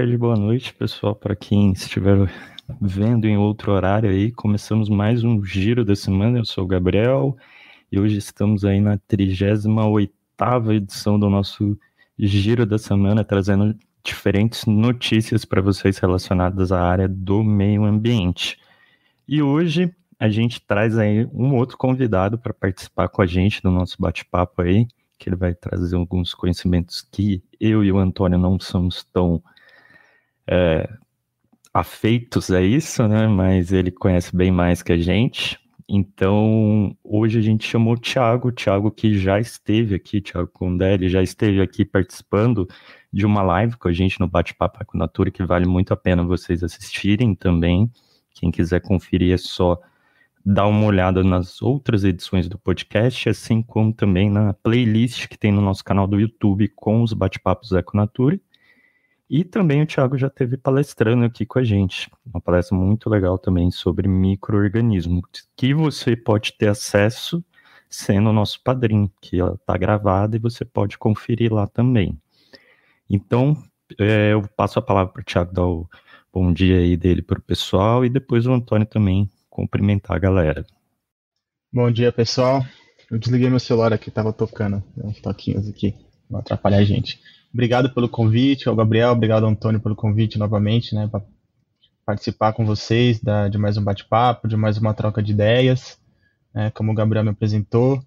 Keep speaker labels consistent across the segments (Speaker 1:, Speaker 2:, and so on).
Speaker 1: tarde, boa noite, pessoal, para quem estiver vendo em outro horário aí. Começamos mais um giro da semana. Eu sou o Gabriel e hoje estamos aí na 38 edição do nosso giro da semana, trazendo diferentes notícias para vocês relacionadas à área do meio ambiente. E hoje a gente traz aí um outro convidado para participar com a gente do nosso bate-papo aí, que ele vai trazer alguns conhecimentos que eu e o Antônio não somos tão é, afeitos a isso, né? Mas ele conhece bem mais que a gente. Então, hoje a gente chamou o Thiago, o Thiago que já esteve aqui, Thiago Condé, ele já esteve aqui participando de uma live com a gente no Bate-Papo com Natura, que vale muito a pena vocês assistirem também. Quem quiser conferir é só dar uma olhada nas outras edições do podcast, assim como também na playlist que tem no nosso canal do YouTube com os bate-papos Econature. E também o Thiago já teve palestrando aqui com a gente, uma palestra muito legal também sobre microorganismos, que você pode ter acesso sendo o nosso padrinho, que ela está gravada e você pode conferir lá também. Então, é, eu passo a palavra para o Thiago dar o bom dia aí dele para o pessoal e depois o Antônio também cumprimentar a galera.
Speaker 2: Bom dia, pessoal. Eu desliguei meu celular aqui, estava tocando uns toquinhos aqui, não atrapalhar a gente. Obrigado pelo convite, ao Gabriel, obrigado ao Antônio pelo convite novamente, né, para participar com vocês da, de mais um bate-papo, de mais uma troca de ideias. Né, como o Gabriel me apresentou,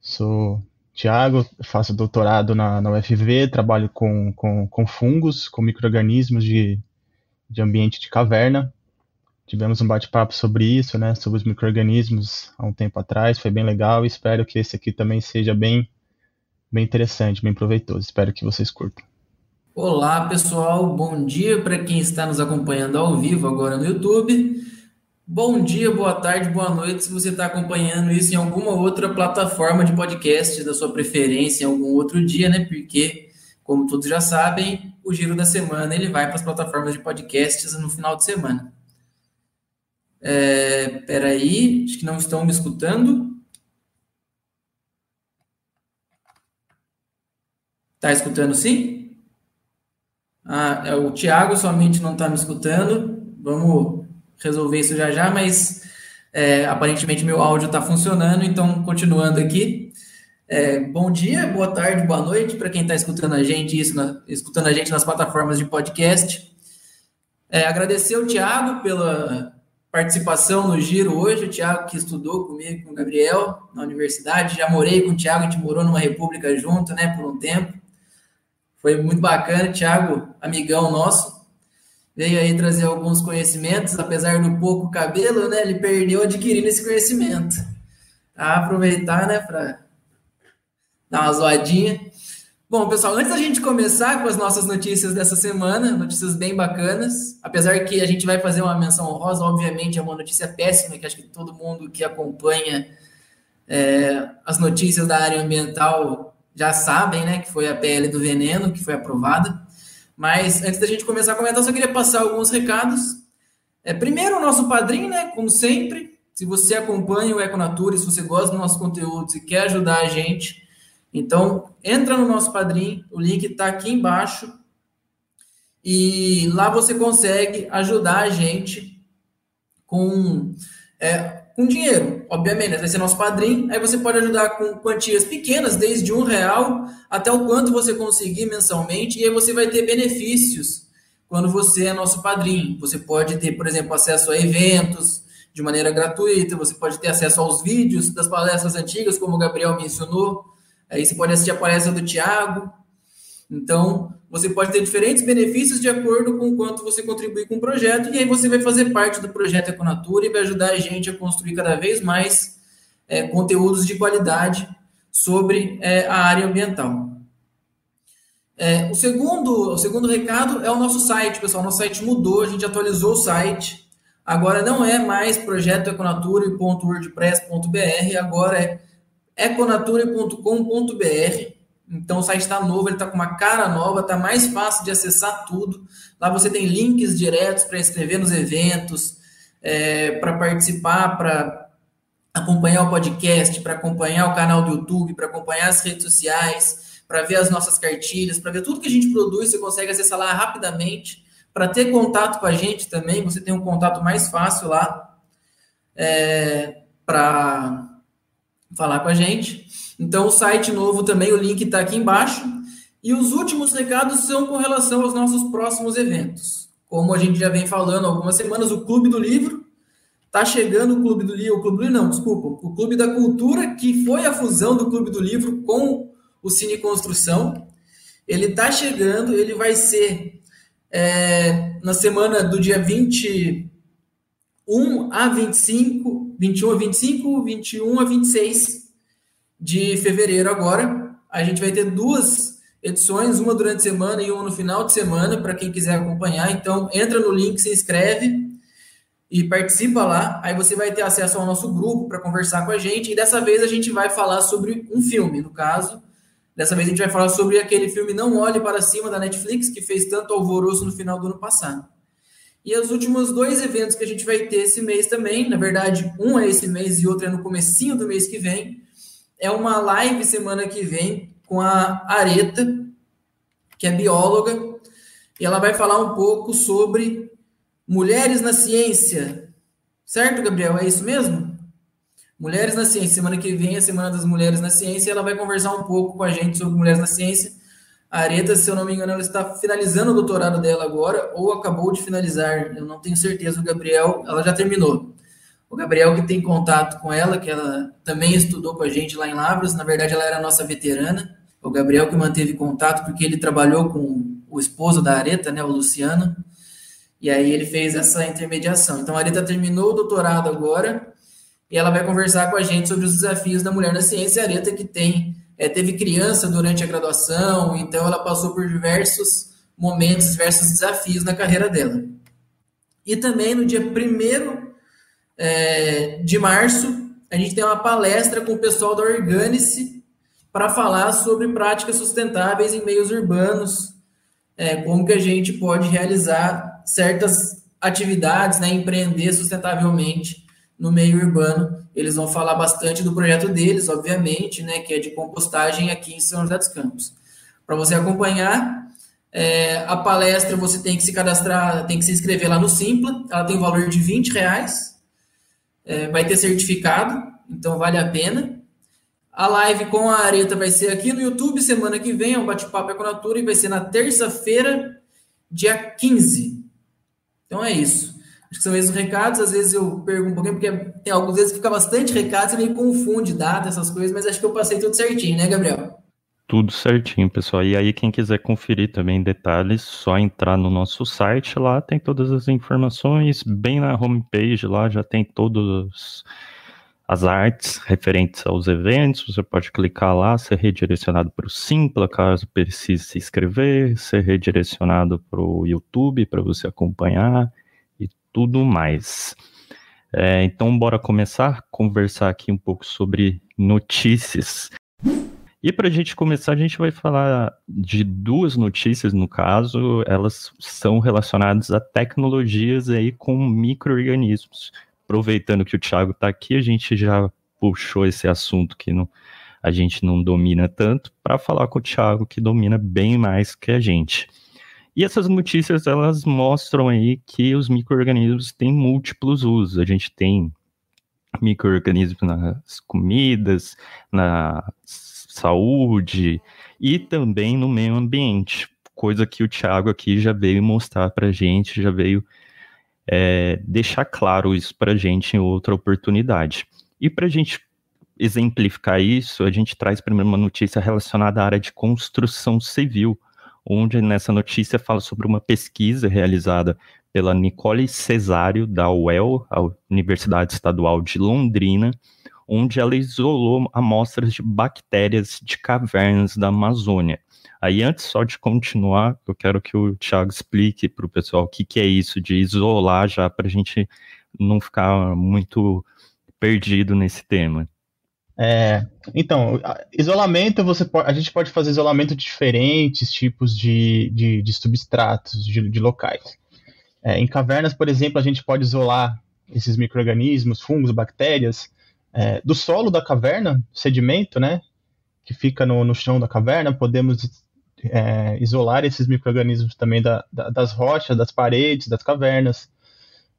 Speaker 2: sou Tiago, faço doutorado na, na UFV, trabalho com, com, com fungos, com micro-organismos de, de ambiente de caverna. Tivemos um bate-papo sobre isso, né, sobre os micro-organismos há um tempo atrás, foi bem legal e espero que esse aqui também seja bem bem interessante, bem proveitoso. Espero que vocês curtam.
Speaker 3: Olá, pessoal. Bom dia para quem está nos acompanhando ao vivo agora no YouTube. Bom dia, boa tarde, boa noite se você está acompanhando isso em alguma outra plataforma de podcast da sua preferência, em algum outro dia, né? Porque, como todos já sabem, o giro da semana ele vai para as plataformas de podcasts no final de semana. É, peraí, acho que não estão me escutando. Tá escutando sim? Ah, é, o Thiago somente não está me escutando. Vamos resolver isso já já, mas é, aparentemente meu áudio está funcionando, então continuando aqui. É, bom dia, boa tarde, boa noite para quem está escutando a gente, isso na, escutando a gente nas plataformas de podcast. É, agradecer ao Thiago pela participação no Giro hoje, o Thiago que estudou comigo, com o Gabriel, na universidade, já morei com o Thiago, a gente morou numa república junto, né, por um tempo. Foi muito bacana, Thiago, amigão nosso, veio aí trazer alguns conhecimentos, apesar do pouco cabelo, né? Ele perdeu adquirindo esse conhecimento. Tá? Aproveitar, né, para dar uma zoadinha. Bom, pessoal, antes da gente começar com as nossas notícias dessa semana, notícias bem bacanas, apesar que a gente vai fazer uma menção honrosa, obviamente é uma notícia péssima, que acho que todo mundo que acompanha é, as notícias da área ambiental já sabem, né, que foi a PL do veneno, que foi aprovada. Mas antes da gente começar a comentar, eu só queria passar alguns recados. É, primeiro, o nosso padrinho, né, como sempre, se você acompanha o Econatura, se você gosta do nosso conteúdo, e quer ajudar a gente, então entra no nosso padrinho, o link está aqui embaixo. E lá você consegue ajudar a gente com é, com dinheiro, obviamente, vai ser nosso padrinho, aí você pode ajudar com quantias pequenas, desde um real até o quanto você conseguir mensalmente, e aí você vai ter benefícios quando você é nosso padrinho. Você pode ter, por exemplo, acesso a eventos de maneira gratuita, você pode ter acesso aos vídeos das palestras antigas, como o Gabriel mencionou, aí você pode assistir a palestra do Tiago, então, você pode ter diferentes benefícios de acordo com o quanto você contribui com o projeto, e aí você vai fazer parte do projeto Econatura e vai ajudar a gente a construir cada vez mais é, conteúdos de qualidade sobre é, a área ambiental. É, o, segundo, o segundo recado é o nosso site, pessoal. Nosso site mudou, a gente atualizou o site. Agora não é mais projetoeconature.wordpress.br, agora é econature.com.br. Então o site está novo, ele está com uma cara nova, está mais fácil de acessar tudo. Lá você tem links diretos para escrever nos eventos, é, para participar, para acompanhar o podcast, para acompanhar o canal do YouTube, para acompanhar as redes sociais, para ver as nossas cartilhas, para ver tudo que a gente produz, você consegue acessar lá rapidamente. Para ter contato com a gente também, você tem um contato mais fácil lá é, para falar com a gente. Então, o site novo também, o link está aqui embaixo. E os últimos recados são com relação aos nossos próximos eventos. Como a gente já vem falando algumas semanas, o Clube do Livro está chegando o Clube do Livro, o Clube do Livro não, desculpa, o Clube da Cultura, que foi a fusão do Clube do Livro com o Cine Construção. Ele está chegando, ele vai ser é, na semana do dia 21 a 25, 21 a 25, 21 a 26 de fevereiro agora. A gente vai ter duas edições, uma durante a semana e uma no final de semana, para quem quiser acompanhar. Então, entra no link, se inscreve e participa lá. Aí você vai ter acesso ao nosso grupo para conversar com a gente. E dessa vez a gente vai falar sobre um filme, no caso. Dessa vez a gente vai falar sobre aquele filme Não Olhe para Cima da Netflix, que fez tanto alvoroço no final do ano passado. E os últimos dois eventos que a gente vai ter esse mês também, na verdade, um é esse mês e outro é no comecinho do mês que vem, é uma live semana que vem com a Areta, que é bióloga, e ela vai falar um pouco sobre mulheres na ciência. Certo, Gabriel? É isso mesmo? Mulheres na ciência. Semana que vem é a Semana das Mulheres na Ciência, e ela vai conversar um pouco com a gente sobre mulheres na ciência. A Areta, se eu não me engano, ela está finalizando o doutorado dela agora, ou acabou de finalizar, eu não tenho certeza. O Gabriel, ela já terminou. O Gabriel, que tem contato com ela, que ela também estudou com a gente lá em Lavras, na verdade, ela era nossa veterana o Gabriel que manteve contato, porque ele trabalhou com o esposo da Areta, né, o Luciano, e aí ele fez essa intermediação. Então a Areta terminou o doutorado agora, e ela vai conversar com a gente sobre os desafios da mulher na ciência. A Areta que tem, é, teve criança durante a graduação, então ela passou por diversos momentos, diversos desafios na carreira dela. E também no dia 1 é, de março, a gente tem uma palestra com o pessoal da Organice, para falar sobre práticas sustentáveis em meios urbanos, é, como que a gente pode realizar certas atividades, né, empreender sustentavelmente no meio urbano. Eles vão falar bastante do projeto deles, obviamente, né, que é de compostagem aqui em São José dos Campos. Para você acompanhar é, a palestra, você tem que se cadastrar, tem que se inscrever lá no Simpla. Ela tem um valor de 20 reais. É, vai ter certificado, então vale a pena. A live com a Areta vai ser aqui no YouTube semana que vem, é um bate-papo Econatura e vai ser na terça-feira, dia 15. Então é isso. Acho que são esses os recados. Às vezes eu pergunto um pouquinho, porque tem algumas vezes que fica bastante recado, você meio confunde data, essas coisas, mas acho que eu passei tudo certinho, né, Gabriel?
Speaker 1: Tudo certinho, pessoal. E aí, quem quiser conferir também detalhes, só entrar no nosso site lá, tem todas as informações, bem na homepage lá, já tem todos as artes referentes aos eventos, você pode clicar lá, ser redirecionado para o Simpla, caso precise se inscrever, ser redirecionado para o YouTube para você acompanhar e tudo mais. É, então, bora começar a conversar aqui um pouco sobre notícias. E para a gente começar, a gente vai falar de duas notícias, no caso, elas são relacionadas a tecnologias aí com micro-organismos aproveitando que o Thiago está aqui, a gente já puxou esse assunto que não, a gente não domina tanto, para falar com o Thiago, que domina bem mais que a gente. E essas notícias, elas mostram aí que os micro-organismos têm múltiplos usos. A gente tem micro-organismos nas comidas, na saúde e também no meio ambiente, coisa que o Thiago aqui já veio mostrar para gente, já veio é, deixar claro isso para gente em outra oportunidade. E para a gente exemplificar isso, a gente traz primeiro uma notícia relacionada à área de construção civil, onde nessa notícia fala sobre uma pesquisa realizada pela Nicole Cesário, da UEL, a Universidade Estadual de Londrina, onde ela isolou amostras de bactérias de cavernas da Amazônia. Aí, antes só de continuar, eu quero que o Thiago explique para o pessoal o que, que é isso de isolar já, para a gente não ficar muito perdido nesse tema.
Speaker 2: É, então, isolamento, você pode, a gente pode fazer isolamento de diferentes tipos de, de, de substratos, de, de locais. É, em cavernas, por exemplo, a gente pode isolar esses micro-organismos, fungos, bactérias, é, do solo da caverna, sedimento, né? que fica no, no chão da caverna, podemos é, isolar esses micro-organismos também da, da, das rochas, das paredes, das cavernas,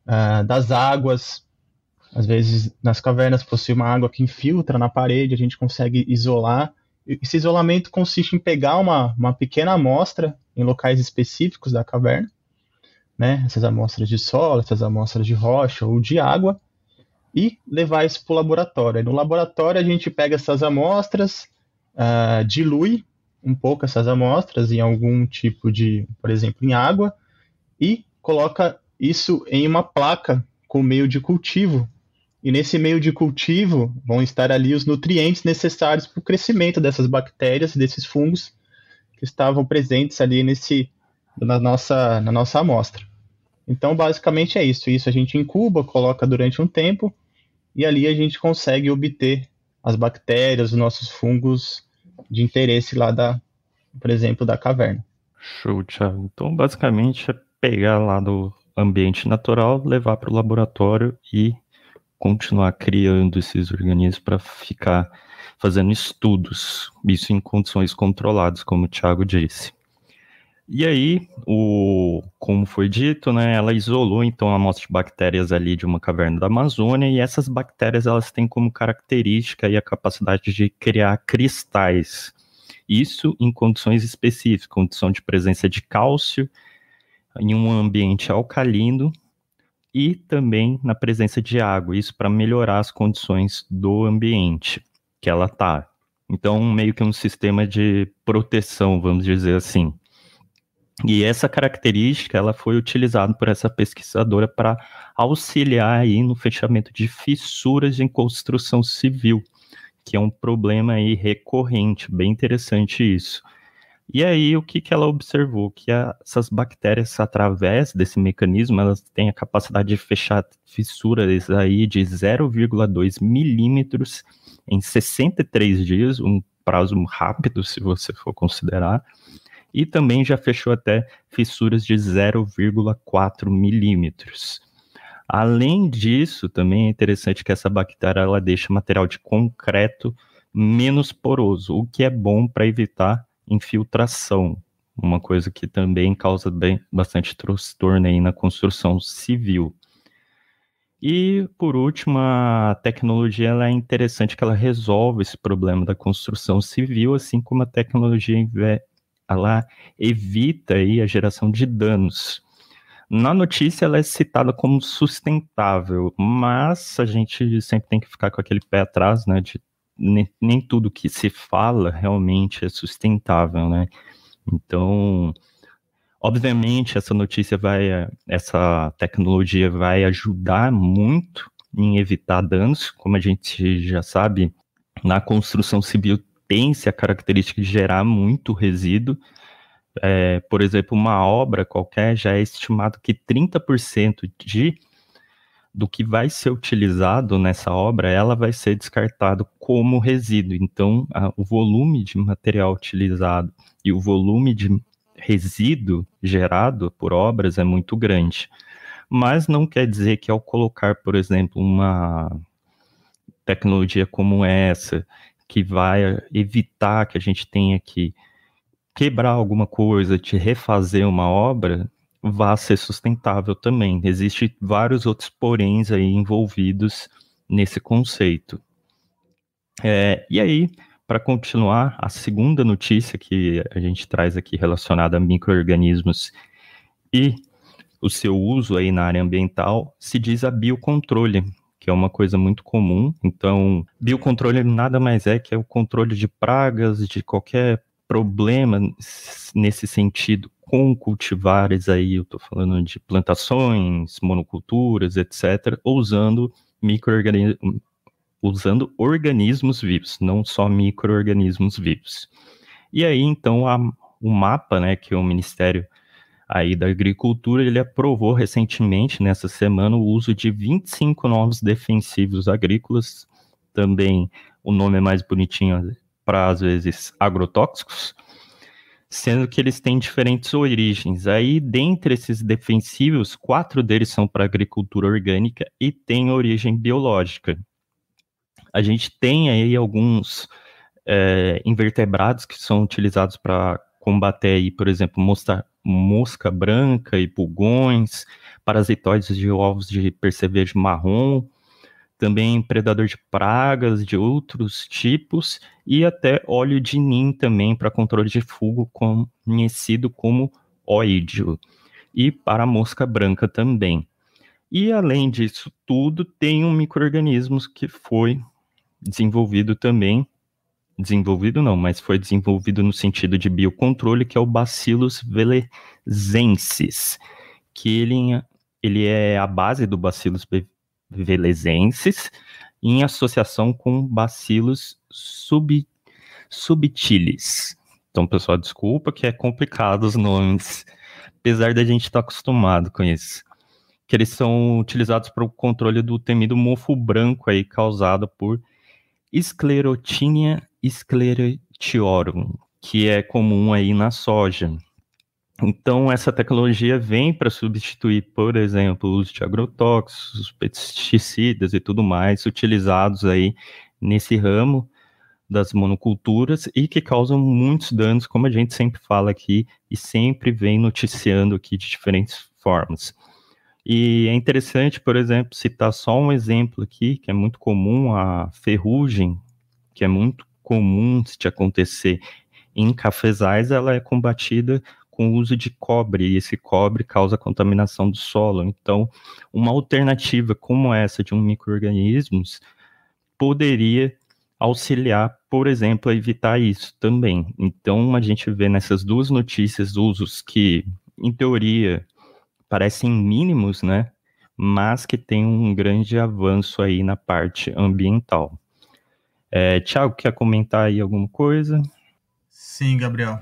Speaker 2: uh, das águas. Às vezes, nas cavernas possui uma água que infiltra na parede, a gente consegue isolar. Esse isolamento consiste em pegar uma, uma pequena amostra em locais específicos da caverna, né, essas amostras de solo, essas amostras de rocha ou de água, e levar isso para o laboratório. no laboratório, a gente pega essas amostras, uh, dilui um pouco essas amostras em algum tipo de, por exemplo, em água, e coloca isso em uma placa com meio de cultivo. E nesse meio de cultivo vão estar ali os nutrientes necessários para o crescimento dessas bactérias, desses fungos que estavam presentes ali nesse, na, nossa, na nossa amostra. Então, basicamente é isso. Isso a gente incuba, coloca durante um tempo, e ali a gente consegue obter as bactérias, os nossos fungos de interesse lá da, por exemplo, da caverna.
Speaker 1: Show, Thiago. Então, basicamente, é pegar lá do ambiente natural, levar para o laboratório e continuar criando esses organismos para ficar fazendo estudos, isso em condições controladas, como o Thiago disse. E aí, o, como foi dito, né, ela isolou então a amostra de bactérias ali de uma caverna da Amazônia e essas bactérias elas têm como característica a capacidade de criar cristais. Isso em condições específicas, condição de presença de cálcio em um ambiente alcalino e também na presença de água, isso para melhorar as condições do ambiente que ela está. Então, meio que um sistema de proteção, vamos dizer assim. E essa característica ela foi utilizada por essa pesquisadora para auxiliar aí no fechamento de fissuras em construção civil, que é um problema aí recorrente, bem interessante isso. E aí o que, que ela observou? Que a, essas bactérias, através desse mecanismo, elas têm a capacidade de fechar fissuras aí de 0,2 milímetros em 63 dias, um prazo rápido, se você for considerar e também já fechou até fissuras de 0,4 milímetros. Além disso, também é interessante que essa bactéria ela deixa material de concreto menos poroso, o que é bom para evitar infiltração, uma coisa que também causa bem, bastante transtorno aí na construção civil. E, por último, a tecnologia ela é interessante que ela resolve esse problema da construção civil, assim como a tecnologia ela evita aí a geração de danos. Na notícia ela é citada como sustentável, mas a gente sempre tem que ficar com aquele pé atrás, né, de nem, nem tudo que se fala realmente é sustentável, né? Então, obviamente essa notícia vai, essa tecnologia vai ajudar muito em evitar danos, como a gente já sabe, na construção civil tem-se a característica de gerar muito resíduo. É, por exemplo, uma obra qualquer já é estimado que 30% de do que vai ser utilizado nessa obra, ela vai ser descartado como resíduo. Então, a, o volume de material utilizado e o volume de resíduo gerado por obras é muito grande. Mas não quer dizer que ao colocar, por exemplo, uma tecnologia como essa, que vai evitar que a gente tenha que quebrar alguma coisa, te refazer uma obra, vá ser sustentável também. Existem vários outros poréns aí envolvidos nesse conceito. É, e aí, para continuar, a segunda notícia que a gente traz aqui relacionada a micro-organismos e o seu uso aí na área ambiental se diz a biocontrole, que é uma coisa muito comum. Então, biocontrole nada mais é que é o controle de pragas, de qualquer problema nesse sentido com cultivares aí, eu estou falando de plantações, monoculturas, etc., usando microorganismos usando organismos vivos, não só microorganismos vivos. E aí, então, a, o mapa, né, que o Ministério aí da Agricultura, ele aprovou recentemente, nessa semana, o uso de 25 novos defensivos agrícolas, também o nome é mais bonitinho para, às vezes, agrotóxicos, sendo que eles têm diferentes origens. Aí, dentre esses defensivos, quatro deles são para agricultura orgânica e têm origem biológica. A gente tem aí alguns é, invertebrados que são utilizados para combater, aí, por exemplo, mosca, mosca branca e pulgões, parasitoides de ovos de percevejo marrom, também predador de pragas de outros tipos e até óleo de nim também para controle de fogo conhecido como óidio e para a mosca branca também. E além disso tudo, tem um microorganismo que foi desenvolvido também, desenvolvido não, mas foi desenvolvido no sentido de biocontrole, que é o Bacillus velezensis, que ele, ele é a base do Bacillus velezensis, em associação com Bacillus sub, subtilis. Então, pessoal, desculpa que é complicado os nomes, apesar da gente estar tá acostumado com isso. Que eles são utilizados para o controle do temido mofo branco aí causado por Sclerotinia sclerotiorum, que é comum aí na soja. Então, essa tecnologia vem para substituir, por exemplo, o uso de agrotóxicos, pesticidas e tudo mais utilizados aí nesse ramo das monoculturas e que causam muitos danos, como a gente sempre fala aqui e sempre vem noticiando aqui de diferentes formas. E é interessante, por exemplo, citar só um exemplo aqui, que é muito comum, a ferrugem, que é muito comum de acontecer em cafezais, ela é combatida com o uso de cobre, e esse cobre causa contaminação do solo. Então, uma alternativa como essa de um micro-organismos poderia auxiliar, por exemplo, a evitar isso também. Então, a gente vê nessas duas notícias usos que, em teoria, parecem mínimos, né? Mas que tem um grande avanço aí na parte ambiental. É, Tiago, quer comentar aí alguma coisa?
Speaker 2: Sim, Gabriel.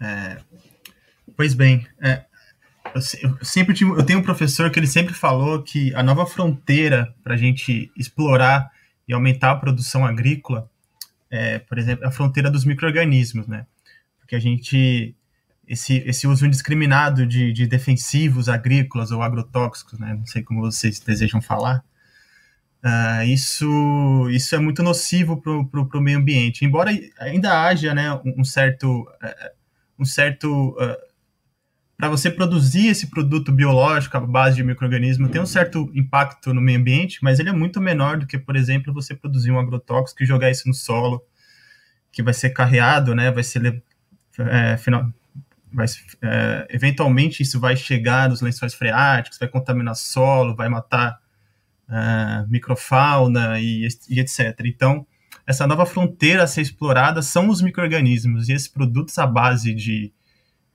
Speaker 2: É, Pois bem, é, eu, eu, sempre tive, eu tenho um professor que ele sempre falou que a nova fronteira para a gente explorar e aumentar a produção agrícola é, por exemplo, é a fronteira dos micro-organismos, né? Porque a gente esse, esse uso indiscriminado de, de defensivos agrícolas ou agrotóxicos, né? Não sei como vocês desejam falar. Uh, isso, isso é muito nocivo para o meio ambiente. Embora ainda haja né, um, certo, um certo uh, para você produzir esse produto biológico à base de microorganismo tem um certo impacto no meio ambiente, mas ele é muito menor do que, por exemplo, você produzir um agrotóxico e jogar isso no solo, que vai ser carreado, né? Vai ser é, final, é, eventualmente isso vai chegar nos lençóis freáticos, vai contaminar solo, vai matar é, microfauna e, e etc. Então, essa nova fronteira a ser explorada são os microorganismos e esses produtos à base de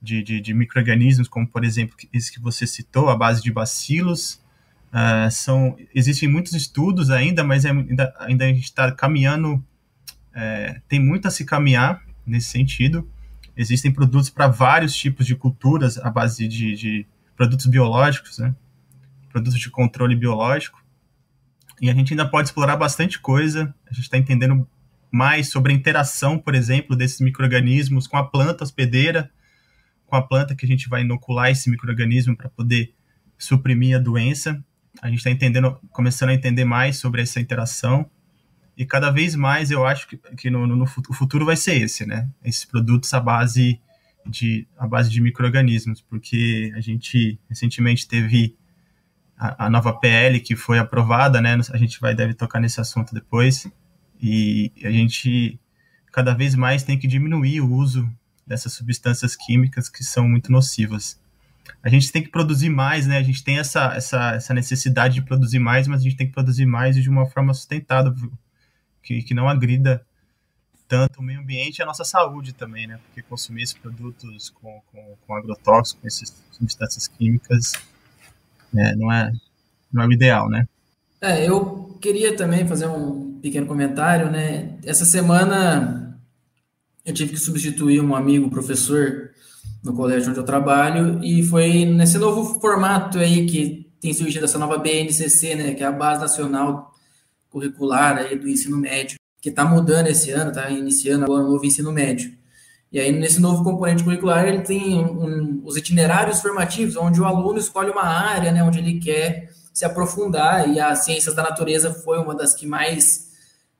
Speaker 2: de, de, de micro-organismos, como por exemplo esse que você citou, a base de bacilos. Uh, são, existem muitos estudos ainda, mas é, ainda, ainda a gente está caminhando, é, tem muito a se caminhar nesse sentido. Existem produtos para vários tipos de culturas à base de, de produtos biológicos, né? produtos de controle biológico. E a gente ainda pode explorar bastante coisa. A gente está entendendo mais sobre a interação, por exemplo, desses micro-organismos com a planta hospedeira, com a planta que a gente vai inocular esse microorganismo para poder suprimir a doença. A gente está entendendo, começando a entender mais sobre essa interação e cada vez mais eu acho que, que no, no, no, o futuro vai ser esse, né? Esses produtos à base de à base de microorganismos, porque a gente recentemente teve a, a, nova PL que foi aprovada, né? A gente vai deve tocar nesse assunto depois e a gente cada vez mais tem que diminuir o uso dessas substâncias químicas que são muito nocivas. A gente tem que produzir mais, né? A gente tem essa, essa, essa necessidade de produzir mais, mas a gente tem que produzir mais de uma forma sustentável, que, que não agrida tanto o meio ambiente e a nossa saúde também, né? Porque consumir esses produtos com, com, com agrotóxicos, com essas substâncias químicas, né? não, é, não é o ideal, né?
Speaker 3: É, eu queria também fazer um pequeno comentário, né? Essa semana eu tive que substituir um amigo professor no colégio onde eu trabalho e foi nesse novo formato aí que tem surgido essa nova BNCC, né, que é a Base Nacional Curricular aí do Ensino Médio, que está mudando esse ano, está iniciando agora o novo ensino médio. E aí, nesse novo componente curricular, ele tem um, um, os itinerários formativos, onde o aluno escolhe uma área, né, onde ele quer se aprofundar, e as ciências da natureza foi uma das que mais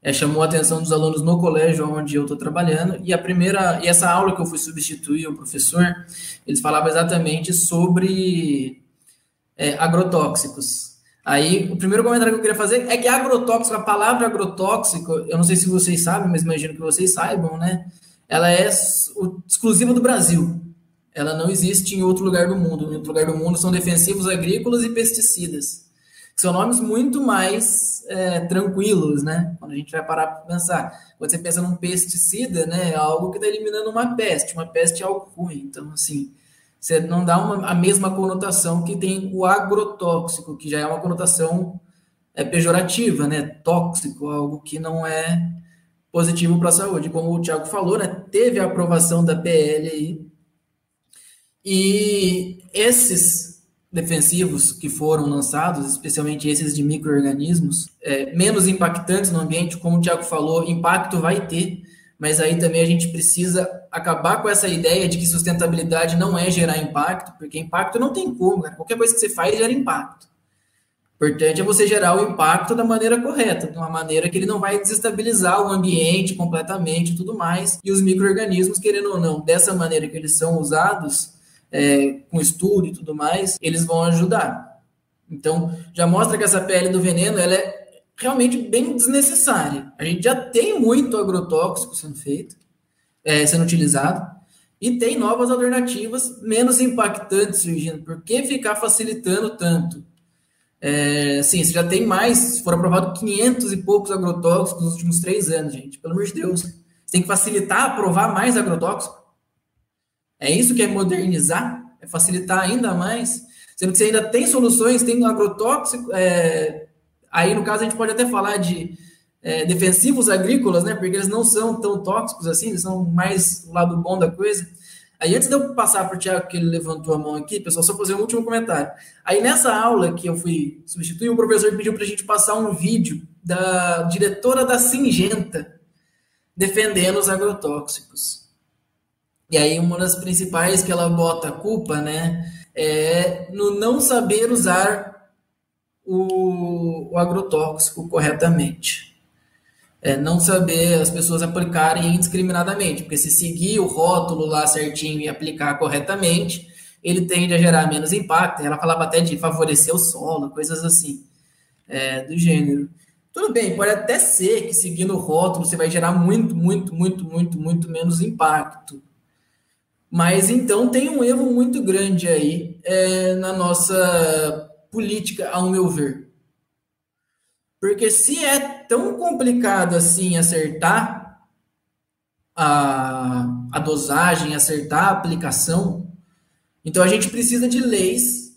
Speaker 3: é, chamou a atenção dos alunos no colégio onde eu estou trabalhando. E a primeira, e essa aula que eu fui substituir o professor, eles falavam exatamente sobre é, agrotóxicos. Aí, o primeiro comentário que eu queria fazer é que agrotóxico, a palavra agrotóxico, eu não sei se vocês sabem, mas imagino que vocês saibam, né? Ela é exclusiva do Brasil. Ela não existe em outro lugar do mundo. Em outro lugar do mundo são defensivos agrícolas e pesticidas. São nomes muito mais é, tranquilos, né? Quando a gente vai parar para pensar. Quando você pensa num pesticida, né? É algo que está eliminando uma peste. Uma peste é algo ruim. Então, assim, você não dá uma, a mesma conotação que tem o agrotóxico, que já é uma conotação é, pejorativa, né? Tóxico, algo que não é positivo para a saúde. Como o Tiago falou, né? Teve a aprovação da PL aí. E esses defensivos que foram lançados, especialmente esses de micro-organismos, é, menos impactantes no ambiente, como o Tiago falou, impacto vai ter, mas aí também a gente precisa acabar com essa ideia de que sustentabilidade não é gerar impacto, porque impacto não tem como, né? qualquer coisa que você faz gera impacto. Importante é você gerar o impacto da maneira correta, de uma maneira que ele não vai desestabilizar o ambiente completamente e tudo mais. E os micro-organismos, querendo ou não, dessa maneira que eles são usados, é, com estudo e tudo mais, eles vão ajudar. Então, já mostra que essa pele do veneno ela é realmente bem desnecessária. A gente já tem muito agrotóxico sendo feito, é, sendo utilizado, e tem novas alternativas menos impactantes surgindo. Por que ficar facilitando tanto? É, sim, você já tem mais, foram aprovados 500 e poucos agrotóxicos nos últimos três anos, gente. Pelo amor de Deus. Você tem que facilitar, aprovar mais agrotóxico. É isso que é modernizar? É facilitar ainda mais? Sendo que você ainda tem soluções, tem agrotóxico, é, aí no caso a gente pode até falar de é, defensivos agrícolas, né? Porque eles não são tão tóxicos assim, eles são mais o lado bom da coisa. Aí antes de eu passar para o Tiago, que ele levantou a mão aqui, pessoal, só fazer um último comentário. Aí nessa aula que eu fui substituir, o professor pediu para a gente passar um vídeo da diretora da Singenta defendendo os agrotóxicos. E aí uma das principais que ela bota a culpa, né, é no não saber usar o, o agrotóxico corretamente. É não saber as pessoas aplicarem indiscriminadamente, porque se seguir o rótulo lá certinho e aplicar corretamente, ele tende a gerar menos impacto. Ela falava até de favorecer o solo, coisas assim, é, do gênero. Tudo bem, pode até ser que seguindo o rótulo você vai gerar muito, muito, muito, muito, muito menos impacto. Mas então tem um erro muito grande aí é, na nossa política, ao meu ver. Porque se é tão complicado assim acertar a, a dosagem, acertar a aplicação, então a gente precisa de leis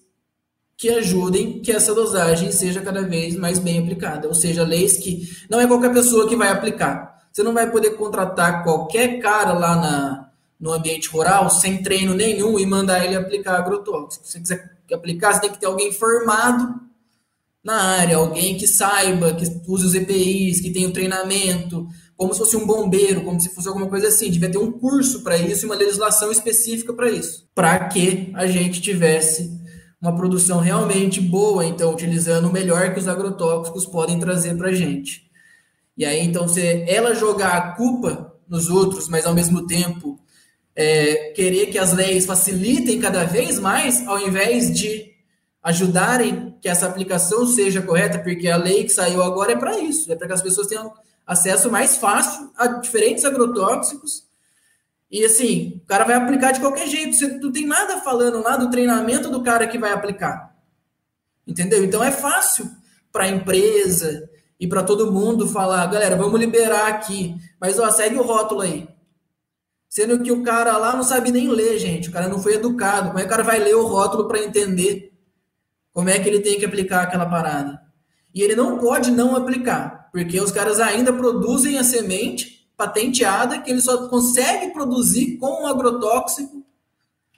Speaker 3: que ajudem que essa dosagem seja cada vez mais bem aplicada. Ou seja, leis que não é qualquer pessoa que vai aplicar. Você não vai poder contratar qualquer cara lá na, no ambiente rural sem treino nenhum e mandar ele aplicar agrotóxico. Se você quiser aplicar, você tem que ter alguém formado na área, alguém que saiba, que use os EPIs, que tenha o treinamento, como se fosse um bombeiro, como se fosse alguma coisa assim. Devia ter um curso para isso e uma legislação específica para isso, para que a gente tivesse uma produção realmente boa, então utilizando o melhor que os agrotóxicos podem trazer para a gente. E aí, então, se ela jogar a culpa nos outros, mas ao mesmo tempo é, querer que as leis facilitem cada vez mais, ao invés de ajudarem que essa aplicação seja correta, porque a lei que saiu agora é para isso, é para que as pessoas tenham acesso mais fácil a diferentes agrotóxicos. E assim, o cara vai aplicar de qualquer jeito, você não tem nada falando lá do treinamento do cara que vai aplicar. Entendeu? Então é fácil para a empresa e para todo mundo falar, galera, vamos liberar aqui, mas ó, segue o rótulo aí. Sendo que o cara lá não sabe nem ler, gente. O cara não foi educado. Como é que o cara vai ler o rótulo para entender como é que ele tem que aplicar aquela parada? E ele não pode não aplicar, porque os caras ainda produzem a semente patenteada que ele só consegue produzir com o agrotóxico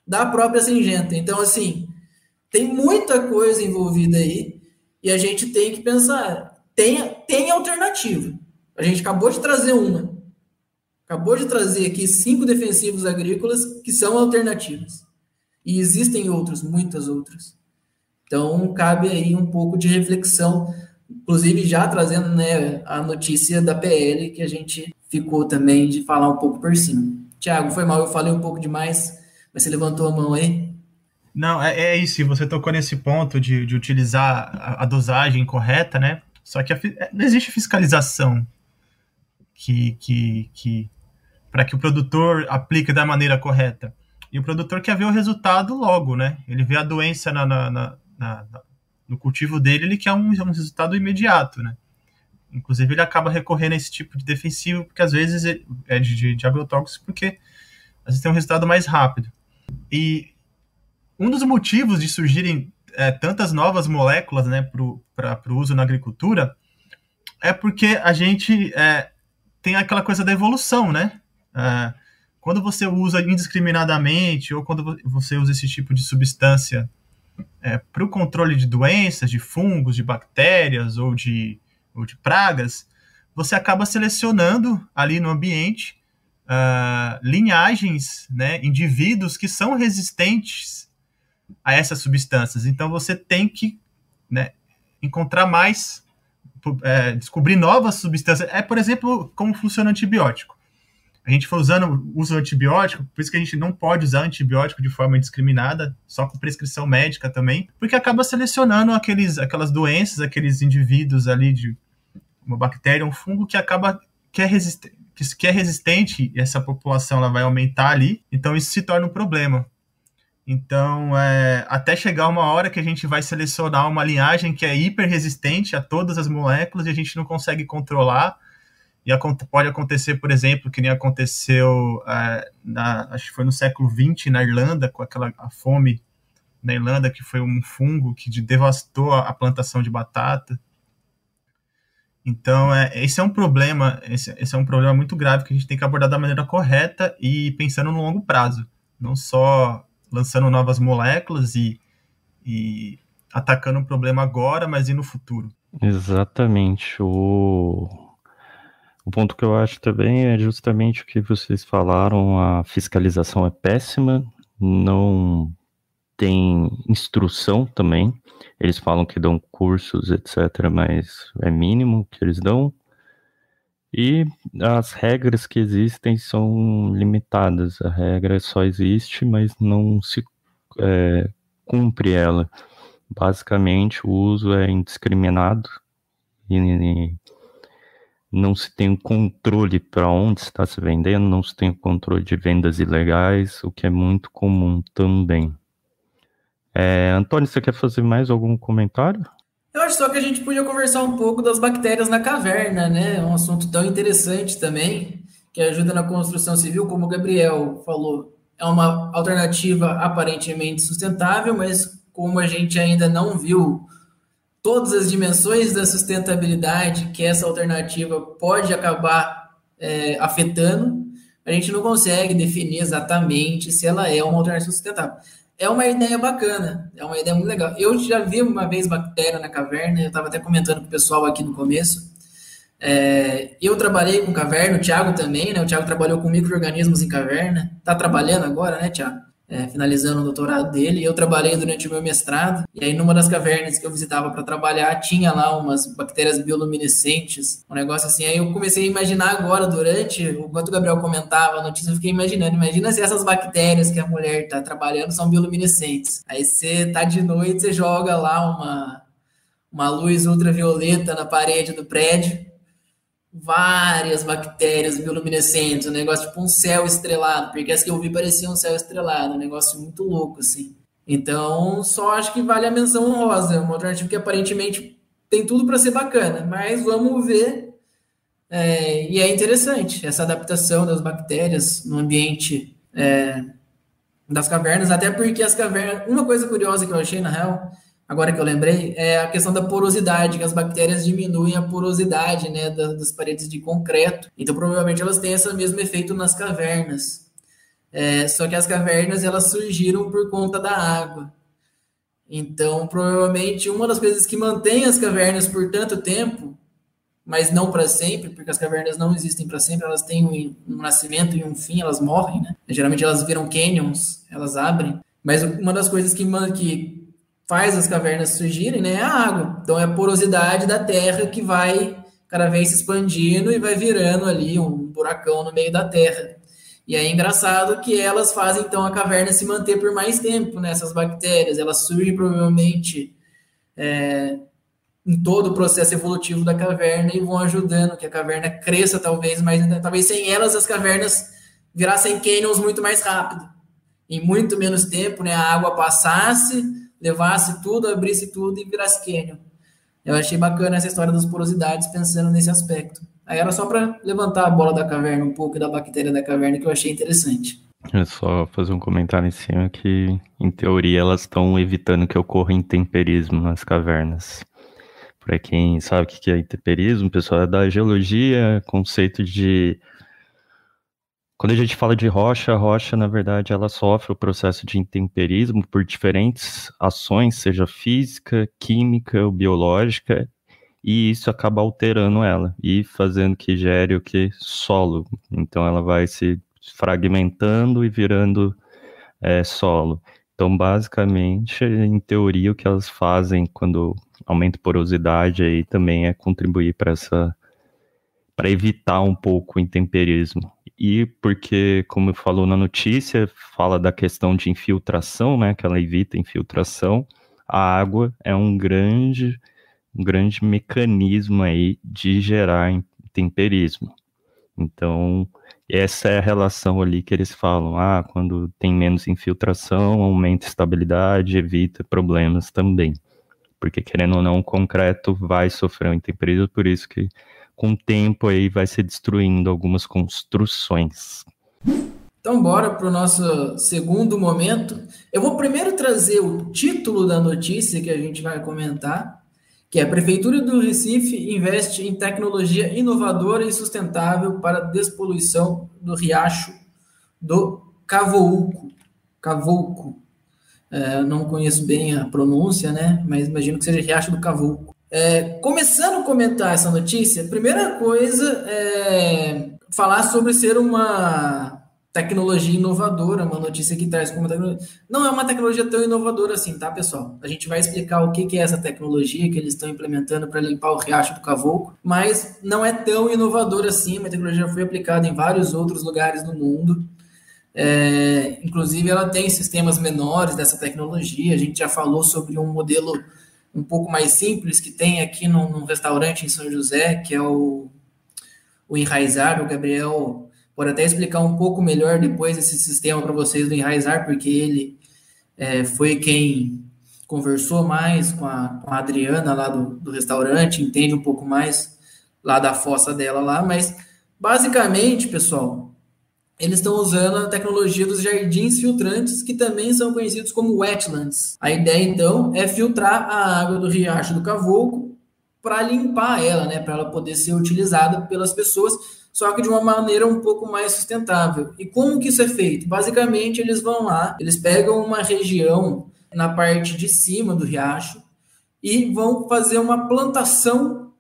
Speaker 3: da própria Singenta. Então, assim, tem muita coisa envolvida aí e a gente tem que pensar. Tem, tem alternativa. A gente acabou de trazer uma acabou de trazer aqui cinco defensivos agrícolas que são alternativas. E existem outros, muitas outras. Então, cabe aí um pouco de reflexão inclusive já trazendo né, a notícia da PL que a gente ficou também de falar um pouco por cima. Tiago, foi mal, eu falei um pouco demais, mas você levantou a mão aí.
Speaker 2: Não, é, é isso, você tocou nesse ponto de, de utilizar a, a, dosagem correta, né? Só que a, é, não existe fiscalização que, que, que para que o produtor aplique da maneira correta. E o produtor quer ver o resultado logo, né? Ele vê a doença na, na, na, na no cultivo dele, ele quer um, um resultado imediato, né? Inclusive, ele acaba recorrendo a esse tipo de defensivo, porque às vezes é de, de, de agrotóxico, porque às vezes tem um resultado mais rápido. E um dos motivos de surgirem é, tantas novas moléculas né, para o uso na agricultura é porque a gente é, tem aquela coisa da evolução, né? É, quando você usa indiscriminadamente ou quando você usa esse tipo de substância é, para o controle de doenças, de fungos, de bactérias ou de, ou de pragas, você acaba selecionando ali no ambiente uh, linhagens, né, indivíduos que são resistentes a essas substâncias. Então você tem que né, encontrar mais, é, descobrir novas substâncias. É, por exemplo, como funciona o antibiótico a gente foi usando uso antibiótico, por isso que a gente não pode usar antibiótico de forma indiscriminada, só com prescrição médica também, porque acaba selecionando aqueles, aquelas doenças, aqueles indivíduos ali de uma bactéria, um fungo que acaba que é resistente, que é resistente e essa população ela vai aumentar ali, então isso se torna um problema. Então, é, até chegar uma hora que a gente vai selecionar uma linhagem que é hiper resistente a todas as moléculas e a gente não consegue controlar, e pode acontecer, por exemplo, que nem aconteceu, é, na, acho que foi no século XX, na Irlanda, com aquela fome na Irlanda, que foi um fungo que devastou a, a plantação de batata. Então, é, esse é um problema, esse, esse, é um problema muito grave que a gente tem que abordar da maneira correta e pensando no longo prazo, não só lançando novas moléculas e, e atacando o problema agora, mas e no futuro.
Speaker 1: Exatamente. O o ponto que eu acho também é justamente o que vocês falaram, a fiscalização é péssima, não tem instrução também. Eles falam que dão cursos, etc., mas é mínimo que eles dão. E as regras que existem são limitadas. A regra só existe, mas não se é, cumpre ela. Basicamente, o uso é indiscriminado e não se tem o controle para onde está se vendendo, não se tem o controle de vendas ilegais, o que é muito comum também. É, Antônio, você quer fazer mais algum comentário?
Speaker 3: Eu acho só que a gente podia conversar um pouco das bactérias na caverna, né? É um assunto tão interessante também, que ajuda na construção civil, como o Gabriel falou. É uma alternativa aparentemente sustentável, mas como a gente ainda não viu todas as dimensões da sustentabilidade que essa alternativa pode acabar é, afetando, a gente não consegue definir exatamente se ela é uma alternativa sustentável. É uma ideia bacana, é uma ideia muito legal. Eu já vi uma vez bactéria na caverna, eu estava até comentando com o pessoal aqui no começo. É, eu trabalhei com caverna, o Thiago também, né? O Thiago trabalhou com micro-organismos em caverna. Tá trabalhando agora, né, Thiago? É, finalizando o doutorado dele. Eu trabalhei durante o meu mestrado, e aí numa das cavernas que eu visitava para trabalhar, tinha lá umas bactérias bioluminescentes, um negócio assim. Aí eu comecei a imaginar agora, durante, enquanto o Gabriel comentava a notícia, eu fiquei imaginando, imagina se essas bactérias que a mulher está trabalhando são bioluminescentes. Aí você tá de noite, você joga lá uma, uma luz ultravioleta na parede do prédio, várias bactérias bioluminescentes, um negócio tipo um céu estrelado, porque as que eu vi pareciam um céu estrelado, um negócio muito louco, assim. Então, só acho que vale a menção honrosa, uma alternativa que aparentemente tem tudo para ser bacana, mas vamos ver. É, e é interessante essa adaptação das bactérias no ambiente é, das cavernas, até porque as cavernas. Uma coisa curiosa que eu achei, na real, agora que eu lembrei, é a questão da porosidade, que as bactérias diminuem a porosidade né, das, das paredes de concreto. Então, provavelmente, elas têm esse mesmo efeito nas cavernas. É, só que as cavernas elas surgiram por conta da água. Então, provavelmente, uma das coisas que mantém as cavernas por tanto tempo, mas não para sempre, porque as cavernas não existem para sempre, elas têm um, um, nascimento e um fim, elas morrem, né? Geralmente elas viram canyons, elas abrem. Mas uma das coisas que, que faz as cavernas surgirem, né, é a água. Então é a porosidade da terra que vai cada vez se expandindo e vai virando ali um buracão no meio da terra. E é engraçado que elas fazem então a caverna se manter por mais tempo, né? Essas bactérias, elas surgem provavelmente é, em todo o processo evolutivo da caverna e vão ajudando que a caverna cresça talvez, mas talvez sem elas as cavernas virassem canyons muito mais rápido. Em muito menos tempo, né? A água passasse, levasse tudo, abrisse tudo e virasse canyon. Eu achei bacana essa história das porosidades pensando nesse aspecto. Aí era só para levantar a bola da caverna um pouco da bactéria da caverna que eu achei interessante.
Speaker 1: É só fazer um comentário em cima que, em teoria, elas estão evitando que ocorra intemperismo nas cavernas. Para quem sabe o que é intemperismo, pessoal, é da geologia, conceito de quando a gente fala de rocha, a rocha, na verdade, ela sofre o processo de intemperismo por diferentes ações, seja física, química ou biológica, e isso acaba alterando ela e fazendo que gere o que? Solo. Então ela vai se fragmentando e virando é, solo. Então, basicamente, em teoria, o que elas fazem quando aumenta a porosidade aí também é contribuir para essa para evitar um pouco o intemperismo. E porque, como falou na notícia, fala da questão de infiltração, né, que ela evita infiltração. A água é um grande um grande mecanismo aí de gerar temperismo. Então, essa é a relação ali que eles falam, ah, quando tem menos infiltração, aumenta a estabilidade, evita problemas também. Porque, querendo ou não, o concreto vai sofrer um intemperismo, por isso que com o tempo aí vai se destruindo algumas construções.
Speaker 3: Então, bora para o nosso segundo momento. Eu vou primeiro trazer o título da notícia que a gente vai comentar, que é Prefeitura do Recife investe em tecnologia inovadora e sustentável para despoluição do riacho do Cavouco. Cavouco. É, não conheço bem a pronúncia, né? Mas imagino que seja Riacho do Cavouco. É, começando a comentar essa notícia, primeira coisa é falar sobre ser uma tecnologia inovadora, uma notícia que traz como tecnologia. Não é uma tecnologia tão inovadora assim, tá, pessoal? A gente vai explicar o que é essa tecnologia que eles estão implementando para limpar o riacho do Cavoco, mas não é tão inovadora assim. A tecnologia já foi aplicada em vários outros lugares do mundo. É, inclusive, ela tem sistemas menores dessa tecnologia. A gente já falou sobre um modelo um pouco mais simples que tem aqui num, num restaurante em São José, que é o, o Enraizar. O Gabriel pode até explicar um pouco melhor depois esse sistema para vocês do Enraizar, porque ele é, foi quem conversou mais com a, com a Adriana lá do, do restaurante, entende um pouco mais lá da fossa dela lá, mas basicamente, pessoal, eles estão usando a tecnologia dos jardins filtrantes, que também são conhecidos como wetlands. A ideia, então, é filtrar a água do riacho do Cavoco para limpar ela, né, para ela poder ser utilizada pelas pessoas só que de uma maneira um pouco mais sustentável. E como que isso é feito? Basicamente, eles vão lá, eles pegam uma região na parte de cima do riacho e vão fazer uma plantação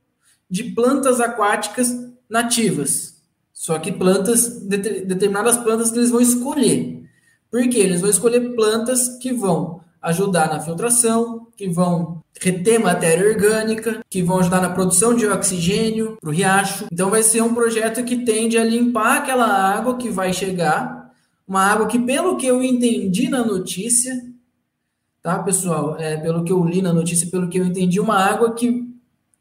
Speaker 3: de plantas aquáticas nativas. Só que plantas, determinadas plantas que eles vão escolher. Por quê? Eles vão escolher plantas que vão ajudar na filtração, que vão reter matéria orgânica, que vão ajudar na produção de oxigênio para o riacho. Então vai ser um projeto que tende a limpar aquela água que vai chegar, uma água que, pelo que eu entendi na notícia, tá, pessoal? É, pelo que eu li na notícia, pelo que eu entendi, uma água que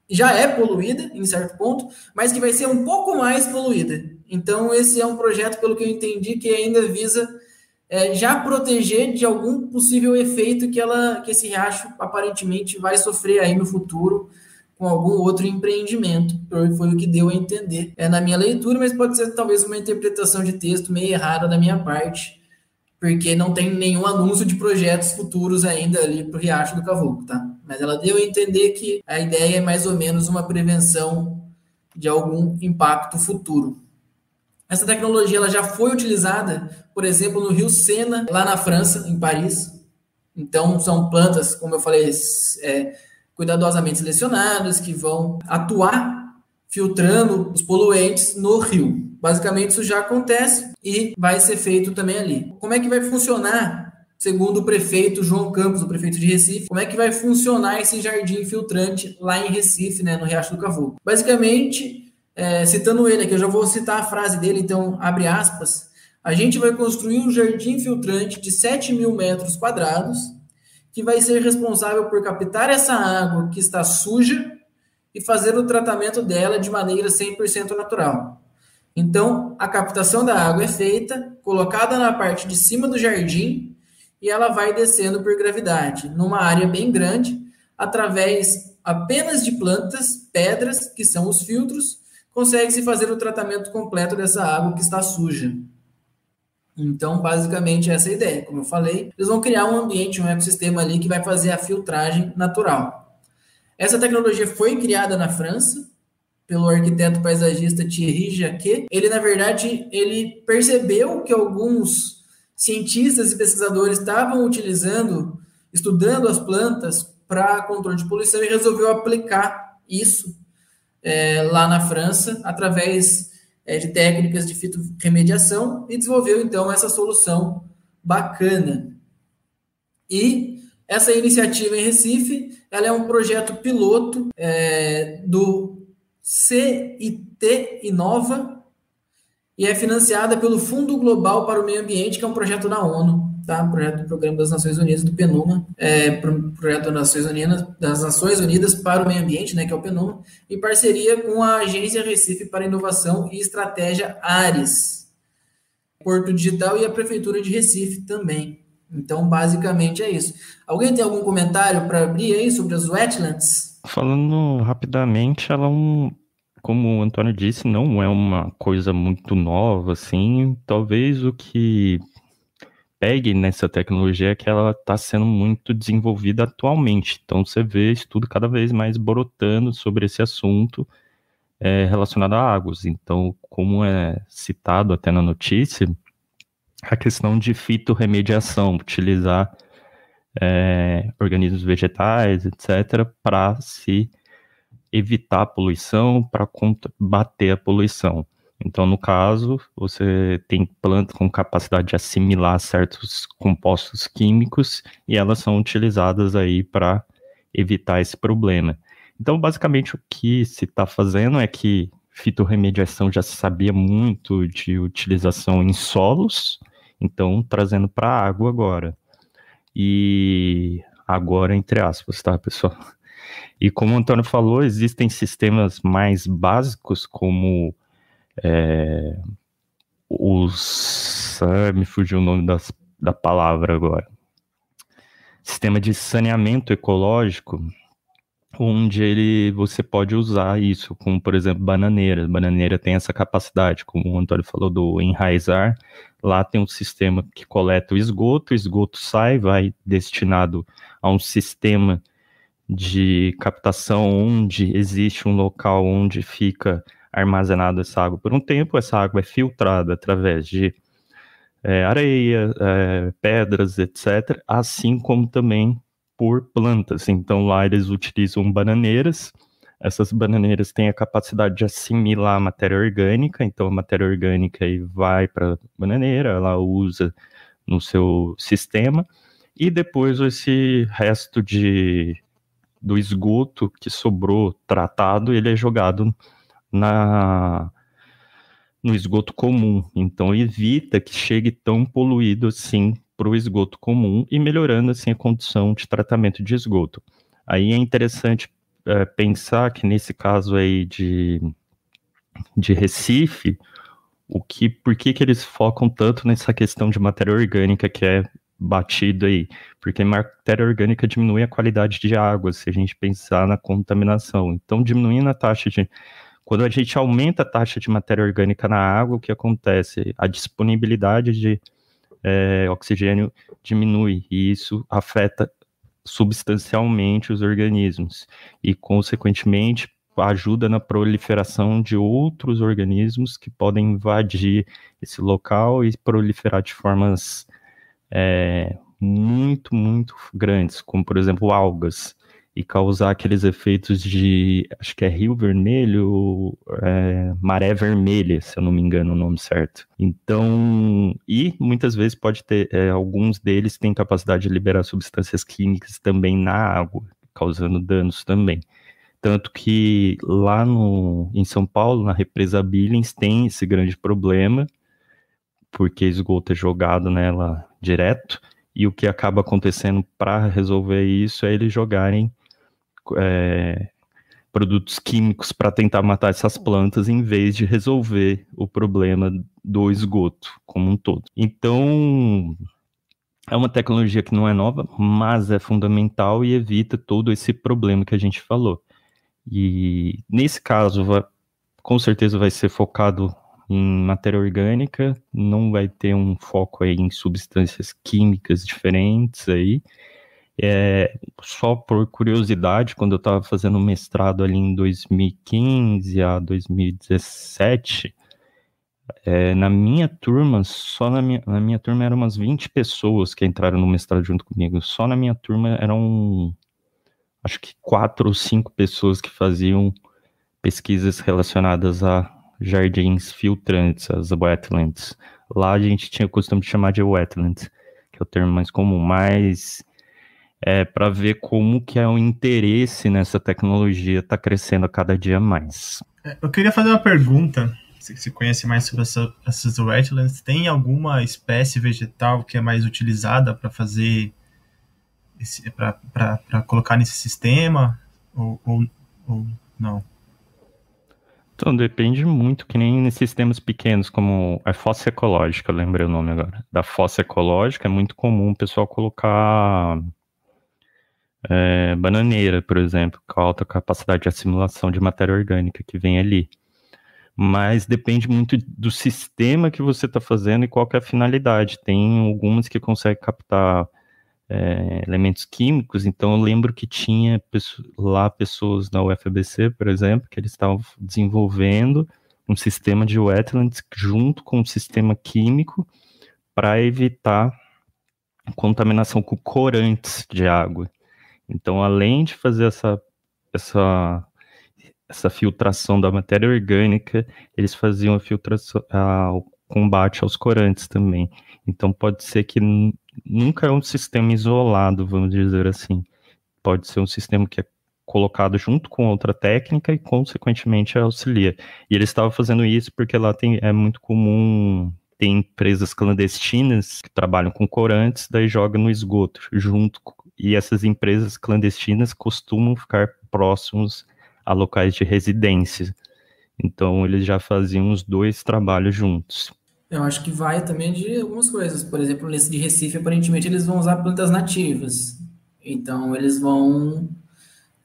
Speaker 3: já é poluída em certo ponto, mas que vai ser um pouco mais poluída. Então esse é um projeto, pelo que eu entendi, que ainda visa é, já proteger de algum possível efeito que ela, que esse riacho aparentemente vai sofrer aí no futuro com algum outro empreendimento. Foi o que deu a entender é, na minha leitura, mas pode ser talvez uma interpretação de texto meio errada da minha parte, porque não tem nenhum anúncio de projetos futuros ainda ali para o Riacho do Cavoco, tá? Mas ela deu a entender que a ideia é mais ou menos uma prevenção de algum impacto futuro. Essa tecnologia ela já foi utilizada, por exemplo, no Rio Sena, lá na França, em Paris. Então, são plantas, como eu falei, é, cuidadosamente selecionadas, que vão atuar filtrando os poluentes no rio. Basicamente, isso já acontece e vai ser feito também ali. Como é que vai funcionar segundo o prefeito João Campos, o prefeito de Recife, como é que vai funcionar esse jardim filtrante lá em Recife, né, no Riacho do Cavour. Basicamente, é, citando ele aqui, eu já vou citar a frase dele, então, abre aspas, a gente vai construir um jardim filtrante de 7 mil metros quadrados, que vai ser responsável por captar essa água que está suja e fazer o tratamento dela de maneira 100% natural. Então, a captação da água é feita, colocada na parte de cima do jardim, e ela vai descendo por gravidade, numa área bem grande, através apenas de plantas, pedras, que são os filtros, consegue-se fazer o tratamento completo dessa água que está suja. Então, basicamente, essa é a ideia. Como eu falei, eles vão criar um ambiente, um ecossistema ali que vai fazer a filtragem natural. Essa tecnologia foi criada na França pelo arquiteto paisagista Thierry Jacquet. Ele, na verdade, ele percebeu que alguns cientistas e pesquisadores estavam utilizando, estudando as plantas para controle de poluição e resolveu aplicar isso é, lá na França através é, de técnicas de fitorremediação e desenvolveu então essa solução bacana. E essa iniciativa em Recife, ela é um projeto piloto é, do CIT Inova e é financiada pelo Fundo Global para o Meio Ambiente, que é um projeto da ONU tá? projeto do Programa das Nações Unidas, do PNUMA, é, projeto das Nações, Unidas, das Nações Unidas para o Meio Ambiente, né, que é o PNUMA, em parceria com a Agência Recife para Inovação e Estratégia Ares, Porto Digital e a Prefeitura de Recife também. Então, basicamente é isso. Alguém tem algum comentário para abrir aí sobre as wetlands?
Speaker 1: Falando rapidamente, ela é um, como o Antônio disse, não é uma coisa muito nova, assim. Talvez o que pegue nessa tecnologia é que ela está sendo muito desenvolvida atualmente. Então você vê estudo cada vez mais brotando sobre esse assunto é, relacionado a águas. Então, como é citado até na notícia, a questão de fitorremediação, utilizar é, organismos vegetais, etc., para se evitar a poluição, para combater a poluição. Então, no caso, você tem plantas com capacidade de assimilar certos compostos químicos e elas são utilizadas aí para evitar esse problema. Então, basicamente, o que se está fazendo é que fitorremediação já se sabia muito de utilização em solos, então trazendo para a água agora. E agora, entre aspas, tá, pessoal? E como o Antônio falou, existem sistemas mais básicos, como é, os. Ah, me fugiu o nome das, da palavra agora. Sistema de saneamento ecológico, onde ele, você pode usar isso, como por exemplo bananeira. Bananeira tem essa capacidade, como o Antônio falou do enraizar. Lá tem um sistema que coleta o esgoto, o esgoto sai, vai destinado a um sistema de captação onde existe um local onde fica armazenado essa água por um tempo, essa água é filtrada através de é, areia, é, pedras, etc., assim como também por plantas. Então lá eles utilizam bananeiras, essas bananeiras têm a capacidade de assimilar a matéria orgânica, então a matéria orgânica aí vai para a bananeira, ela usa no seu sistema, e depois esse resto de, do esgoto que sobrou tratado, ele é jogado na no esgoto comum. Então evita que chegue tão poluído assim para o esgoto comum e melhorando assim a condição de tratamento de esgoto. Aí é interessante é, pensar que nesse caso aí de, de Recife, o que, por que, que eles focam tanto nessa questão de matéria orgânica que é batido aí? Porque matéria orgânica diminui a qualidade de água, se a gente pensar na contaminação. Então, diminuindo a taxa de quando a gente aumenta a taxa de matéria orgânica na água, o que acontece? A disponibilidade de é, oxigênio diminui e isso afeta substancialmente os organismos e, consequentemente, ajuda na proliferação de outros organismos que podem invadir esse local e proliferar de formas é, muito, muito grandes, como, por exemplo, algas. E causar aqueles efeitos de, acho que é rio vermelho, é, maré vermelha, se eu não me engano o nome certo. Então, e muitas vezes pode ter, é, alguns deles têm capacidade de liberar substâncias químicas também na água, causando danos também. Tanto que lá no, em São Paulo, na represa Billings, tem esse grande problema, porque esgoto é jogado nela direto, e o que acaba acontecendo para resolver isso é eles jogarem é, produtos químicos para tentar matar essas plantas em vez de resolver o problema do esgoto como um todo. Então, é uma tecnologia que não é nova, mas é fundamental e evita todo esse problema que a gente falou. E nesse caso, vai, com certeza vai ser focado em matéria orgânica, não vai ter um foco aí em substâncias químicas diferentes aí, é, só por curiosidade, quando eu estava fazendo mestrado ali em 2015 a 2017, é, na minha turma, só na minha, na minha turma eram umas 20 pessoas que entraram no mestrado junto comigo. Só na minha turma eram, acho que quatro ou cinco pessoas que faziam pesquisas relacionadas a jardins filtrantes, as wetlands. Lá a gente tinha o costume de chamar de wetlands, que é o termo mais comum, mas é, para ver como que é o interesse nessa tecnologia está crescendo a cada dia mais.
Speaker 2: É, eu queria fazer uma pergunta, se você conhece mais sobre essa, essas wetlands, tem alguma espécie vegetal que é mais utilizada para fazer, para colocar nesse sistema, ou, ou, ou não?
Speaker 1: Então, depende muito, que nem nesses sistemas pequenos, como a fossa ecológica, eu lembrei o nome agora. Da fossa ecológica é muito comum o pessoal colocar é, bananeira, por exemplo, com alta capacidade de assimilação de matéria orgânica que vem ali. Mas depende muito do sistema que você está fazendo e qual é a finalidade. Tem algumas que conseguem captar é, elementos químicos, então eu lembro que tinha lá pessoas na UFBC, por exemplo, que eles estavam desenvolvendo um sistema de wetlands junto com um sistema químico para evitar contaminação com corantes de água. Então, além de fazer essa, essa, essa filtração da matéria orgânica, eles faziam a filtração, a, o combate aos corantes também. Então, pode ser que nunca é um sistema isolado, vamos dizer assim. Pode ser um sistema que é colocado junto com outra técnica e, consequentemente, auxilia. E eles estavam fazendo isso porque lá tem, é muito comum tem empresas clandestinas que trabalham com corantes, daí joga no esgoto junto e essas empresas clandestinas costumam ficar próximos a locais de residência. Então eles já faziam os dois trabalhos juntos.
Speaker 3: Eu acho que vai também de algumas coisas. Por exemplo, nesse de Recife, aparentemente eles vão usar plantas nativas. Então eles vão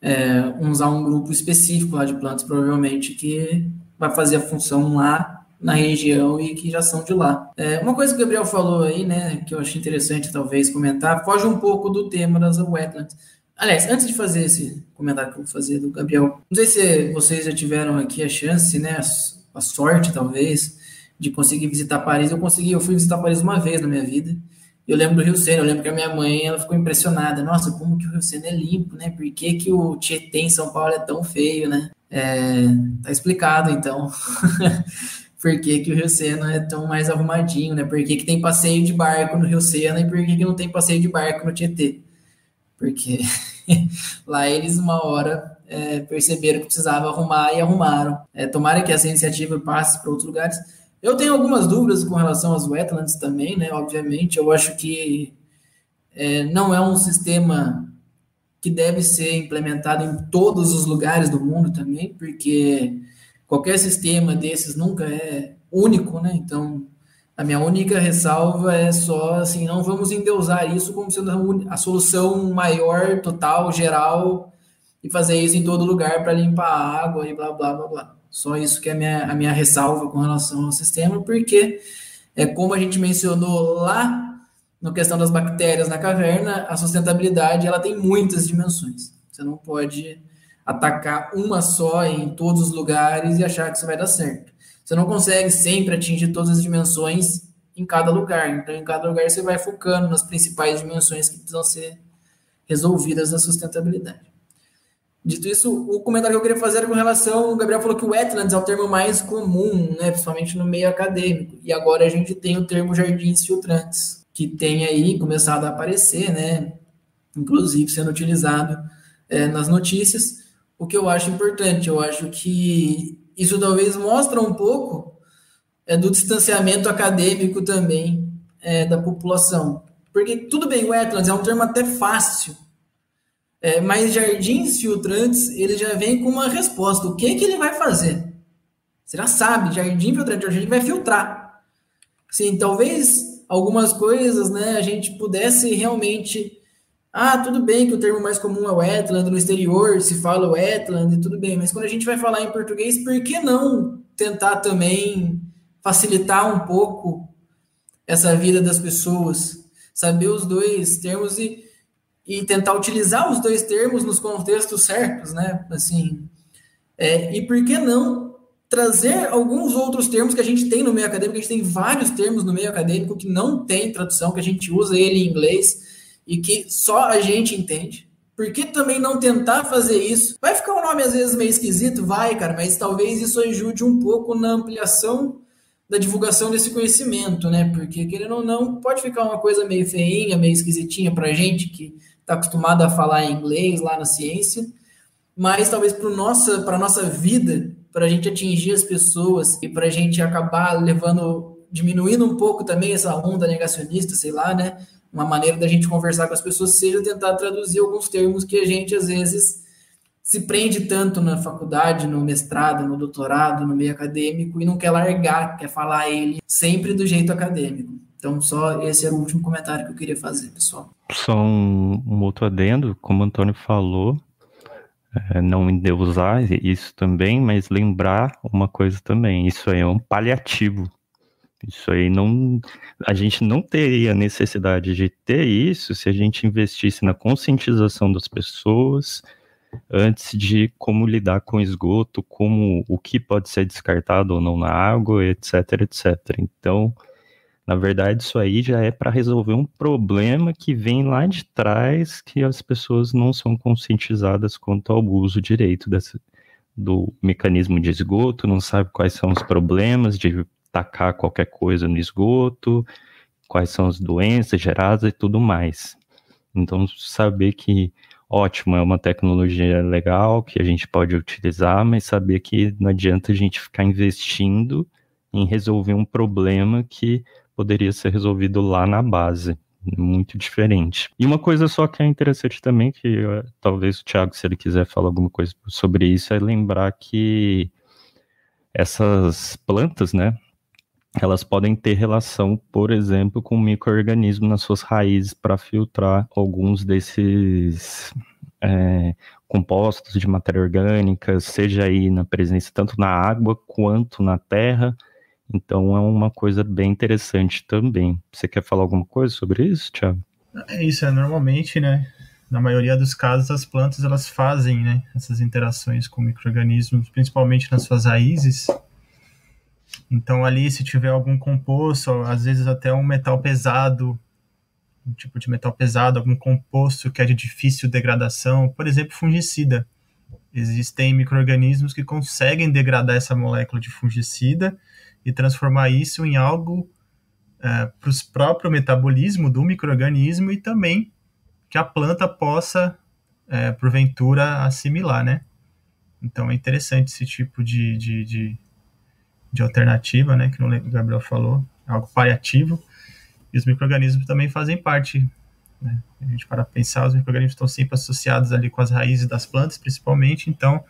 Speaker 3: é, usar um grupo específico lá de plantas, provavelmente, que vai fazer a função lá na região e que já são de lá. É, uma coisa que o Gabriel falou aí, né, que eu achei interessante talvez comentar, foge um pouco do tema das wetlands. Aliás, antes de fazer esse comentário que eu vou fazer do Gabriel, não sei se vocês já tiveram aqui a chance, né, a sorte talvez, de conseguir visitar Paris. Eu consegui, eu fui visitar Paris uma vez na minha vida. Eu lembro do Rio Sena, eu lembro que a minha mãe ela ficou impressionada. Nossa, como que o Rio Sena é limpo, né? Por que, que o Tietê em São Paulo é tão feio, né? É, tá explicado, então. por que, que, o Rio Sena é tão mais arrumadinho, né? Por que, que tem passeio de barco no Rio Sena e por que, que não tem passeio de barco no Tietê? Porque lá eles, uma hora, é, perceberam que precisava arrumar e arrumaram. É, tomara que essa iniciativa passe para outros lugares. Eu tenho algumas dúvidas com relação às wetlands também, né? Obviamente, eu acho que é, não é um sistema que deve ser implementado em todos os lugares do mundo também, porque qualquer sistema desses nunca é único, né? Então, a minha única ressalva é só assim, não vamos endeusar isso como sendo a solução maior, total, geral, e fazer isso em todo lugar para limpar a água e blá blá blá blá. Só isso que é a minha, a minha ressalva com relação ao sistema, porque é como a gente mencionou lá na questão das bactérias na caverna, a sustentabilidade ela tem muitas dimensões. Você não pode atacar uma só em todos os lugares e achar que isso vai dar certo. Você não consegue sempre atingir todas as dimensões em cada lugar. Então, em cada lugar, você vai focando nas principais dimensões que precisam ser resolvidas na sustentabilidade. Dito isso, o comentário que eu queria fazer era com relação, o Gabriel falou que o wetlands é o termo mais comum, né, principalmente no meio acadêmico, e agora a gente tem o termo jardins filtrantes, que tem aí começado a aparecer, né, inclusive sendo utilizado é, nas notícias, o que eu acho importante, eu acho que isso talvez mostra um pouco é, do distanciamento acadêmico também é, da população, porque tudo bem, wetlands é um termo até fácil, é, mas jardins filtrantes, ele já vem com uma resposta. O que, que ele vai fazer? Você já sabe, jardim filtrante, a gente vai filtrar. Sim, talvez algumas coisas, né, a gente pudesse realmente... Ah, tudo bem que o termo mais comum é wetland, no exterior se fala wetland, tudo bem, mas quando a gente vai falar em português, por que não tentar também facilitar um pouco essa vida das pessoas? Saber os dois termos e e tentar utilizar os dois termos nos contextos certos, né? Assim, é, e por que não trazer alguns outros termos que a gente tem no meio acadêmico? A gente tem vários termos no meio acadêmico que não tem tradução, que a gente usa ele em inglês e que só a gente entende. Por que também não tentar fazer isso? Vai ficar um nome às vezes meio esquisito? Vai, cara, mas talvez isso ajude um pouco na ampliação da divulgação desse conhecimento, né? Porque, querendo ou não, pode ficar uma coisa meio feinha, meio esquisitinha pra gente que está acostumado a falar inglês lá na ciência, mas talvez para nossa para nossa vida, para a gente atingir as pessoas e para a gente acabar levando diminuindo um pouco também essa onda negacionista, sei lá, né? Uma maneira da gente conversar com as pessoas seja tentar traduzir alguns termos que a gente às vezes se prende tanto na faculdade, no mestrado, no doutorado, no meio acadêmico e não quer largar, quer falar ele sempre do jeito acadêmico. Então, só esse era o último comentário que eu queria fazer, pessoal.
Speaker 1: Só um, um outro adendo, como o Antônio falou, é, não endeusar isso também, mas lembrar uma coisa também, isso aí é um paliativo. Isso aí não. A gente não teria necessidade de ter isso se a gente investisse na conscientização das pessoas antes de como lidar com esgoto, como o que pode ser descartado ou não na água, etc, etc. Então, na verdade, isso aí já é para resolver um problema que vem lá de trás, que as pessoas não são conscientizadas quanto ao uso direito do mecanismo de esgoto, não sabe quais são os problemas de tacar qualquer coisa no esgoto, quais são as doenças geradas e tudo mais. Então, saber que, ótimo, é uma tecnologia legal que a gente pode utilizar, mas saber que não adianta a gente ficar investindo em resolver um problema que poderia ser resolvido lá na base. Muito diferente. E uma coisa só que é interessante também, que uh, talvez o Thiago, se ele quiser falar alguma coisa sobre isso, é lembrar que essas plantas, né, elas podem ter relação, por exemplo, com microorganismo nas suas raízes para filtrar alguns desses é, compostos de matéria orgânica, seja aí na presença tanto na água quanto na terra, então é uma coisa bem interessante também. Você quer falar alguma coisa sobre isso, Thiago?
Speaker 2: É isso, é normalmente, né? Na maioria dos casos, as plantas elas fazem, né, essas interações com microrganismos, principalmente nas suas raízes. Então ali, se tiver algum composto, às vezes até um metal pesado, um tipo de metal pesado, algum composto que é de difícil degradação, por exemplo, fungicida. Existem microrganismos que conseguem degradar essa molécula de fungicida e transformar isso em algo é, para o próprio metabolismo do microorganismo e também que a planta possa, é, porventura, assimilar, né? Então é interessante esse tipo de, de, de, de alternativa, né? Que o Gabriel falou, algo paliativo. E os microorganismos também fazem parte. Né? A gente para pensar, os microorganismos estão sempre associados ali com as raízes das plantas, principalmente. Então,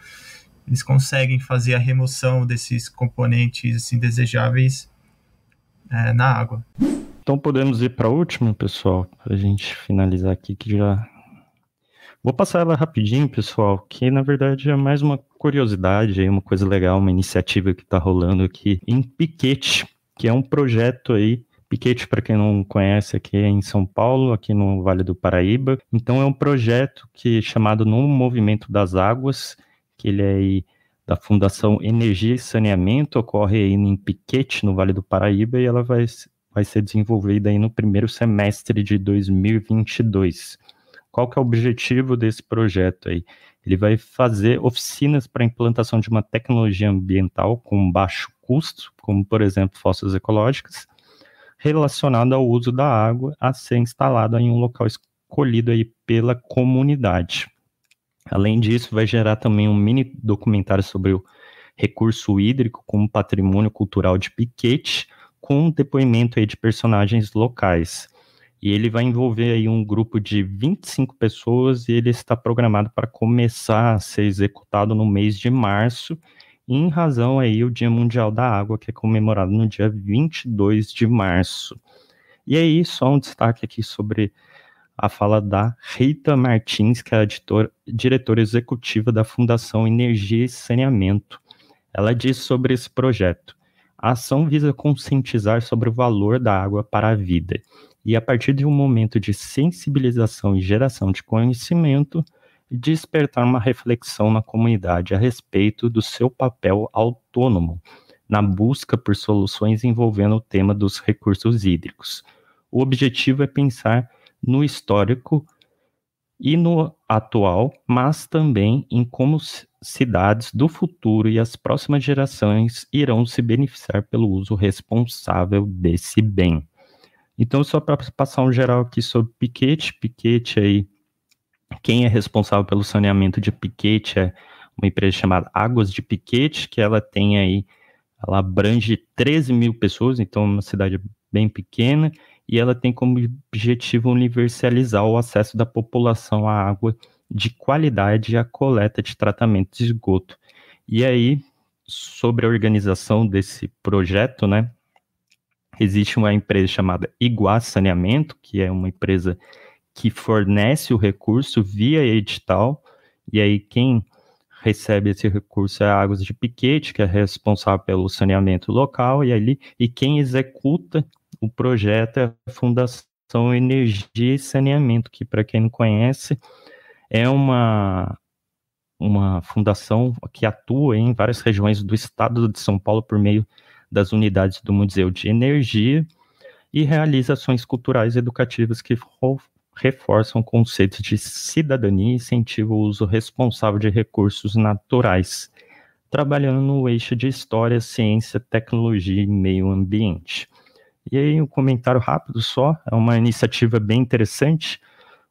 Speaker 2: eles conseguem fazer a remoção desses componentes assim, desejáveis é, na água.
Speaker 1: Então podemos ir para a última, pessoal, para a gente finalizar aqui que já. Vou passar ela rapidinho, pessoal, que na verdade é mais uma curiosidade, uma coisa legal, uma iniciativa que está rolando aqui em Piquete, que é um projeto aí Piquete, para quem não conhece, aqui é em São Paulo, aqui no Vale do Paraíba. Então é um projeto que chamado No Movimento das Águas, que ele é aí da Fundação Energia e Saneamento, ocorre aí em Piquete, no Vale do Paraíba, e ela vai, vai ser desenvolvida aí no primeiro semestre de 2022. Qual que é o objetivo desse projeto aí? Ele vai fazer oficinas para implantação de uma tecnologia ambiental com baixo custo, como por exemplo fossas ecológicas, relacionada ao uso da água a ser instalada em um local escolhido aí pela comunidade. Além disso, vai gerar também um mini documentário sobre o recurso hídrico como patrimônio cultural de Piquete, com um depoimento aí de personagens locais. E ele vai envolver aí um grupo de 25 pessoas e ele está programado para começar a ser executado no mês de março, em razão aí o Dia Mundial da Água, que é comemorado no dia 22 de março. E aí, só um destaque aqui sobre a fala da Rita Martins, que é a editor, diretora executiva da Fundação Energia e Saneamento. Ela diz sobre esse projeto. A ação visa conscientizar sobre o valor da água para a vida e, a partir de um momento de sensibilização e geração de conhecimento, despertar uma reflexão na comunidade a respeito do seu papel autônomo na busca por soluções envolvendo o tema dos recursos hídricos. O objetivo é pensar no histórico e no atual, mas também em como cidades do futuro e as próximas gerações irão se beneficiar pelo uso responsável desse bem. Então, só para passar um geral aqui sobre Piquete, Piquete aí, quem é responsável pelo saneamento de Piquete é uma empresa chamada Águas de Piquete, que ela tem aí, ela abrange 13 mil pessoas, então é uma cidade bem pequena, e ela tem como objetivo universalizar o acesso da população à água de qualidade e à coleta de tratamento de esgoto. E aí, sobre a organização desse projeto, né, existe uma empresa chamada Iguá Saneamento, que é uma empresa que fornece o recurso via edital, e aí quem recebe esse recurso é a Águas de Piquete, que é responsável pelo saneamento local, e ali e quem executa o projeto é a Fundação Energia e Saneamento, que, para quem não conhece, é uma, uma fundação que atua em várias regiões do estado de São Paulo por meio das unidades do Museu de Energia e realiza ações culturais e educativas que reforçam conceitos de cidadania e incentivam o uso responsável de recursos naturais, trabalhando no eixo de história, ciência, tecnologia e meio ambiente. E aí, um comentário rápido só, é uma iniciativa bem interessante,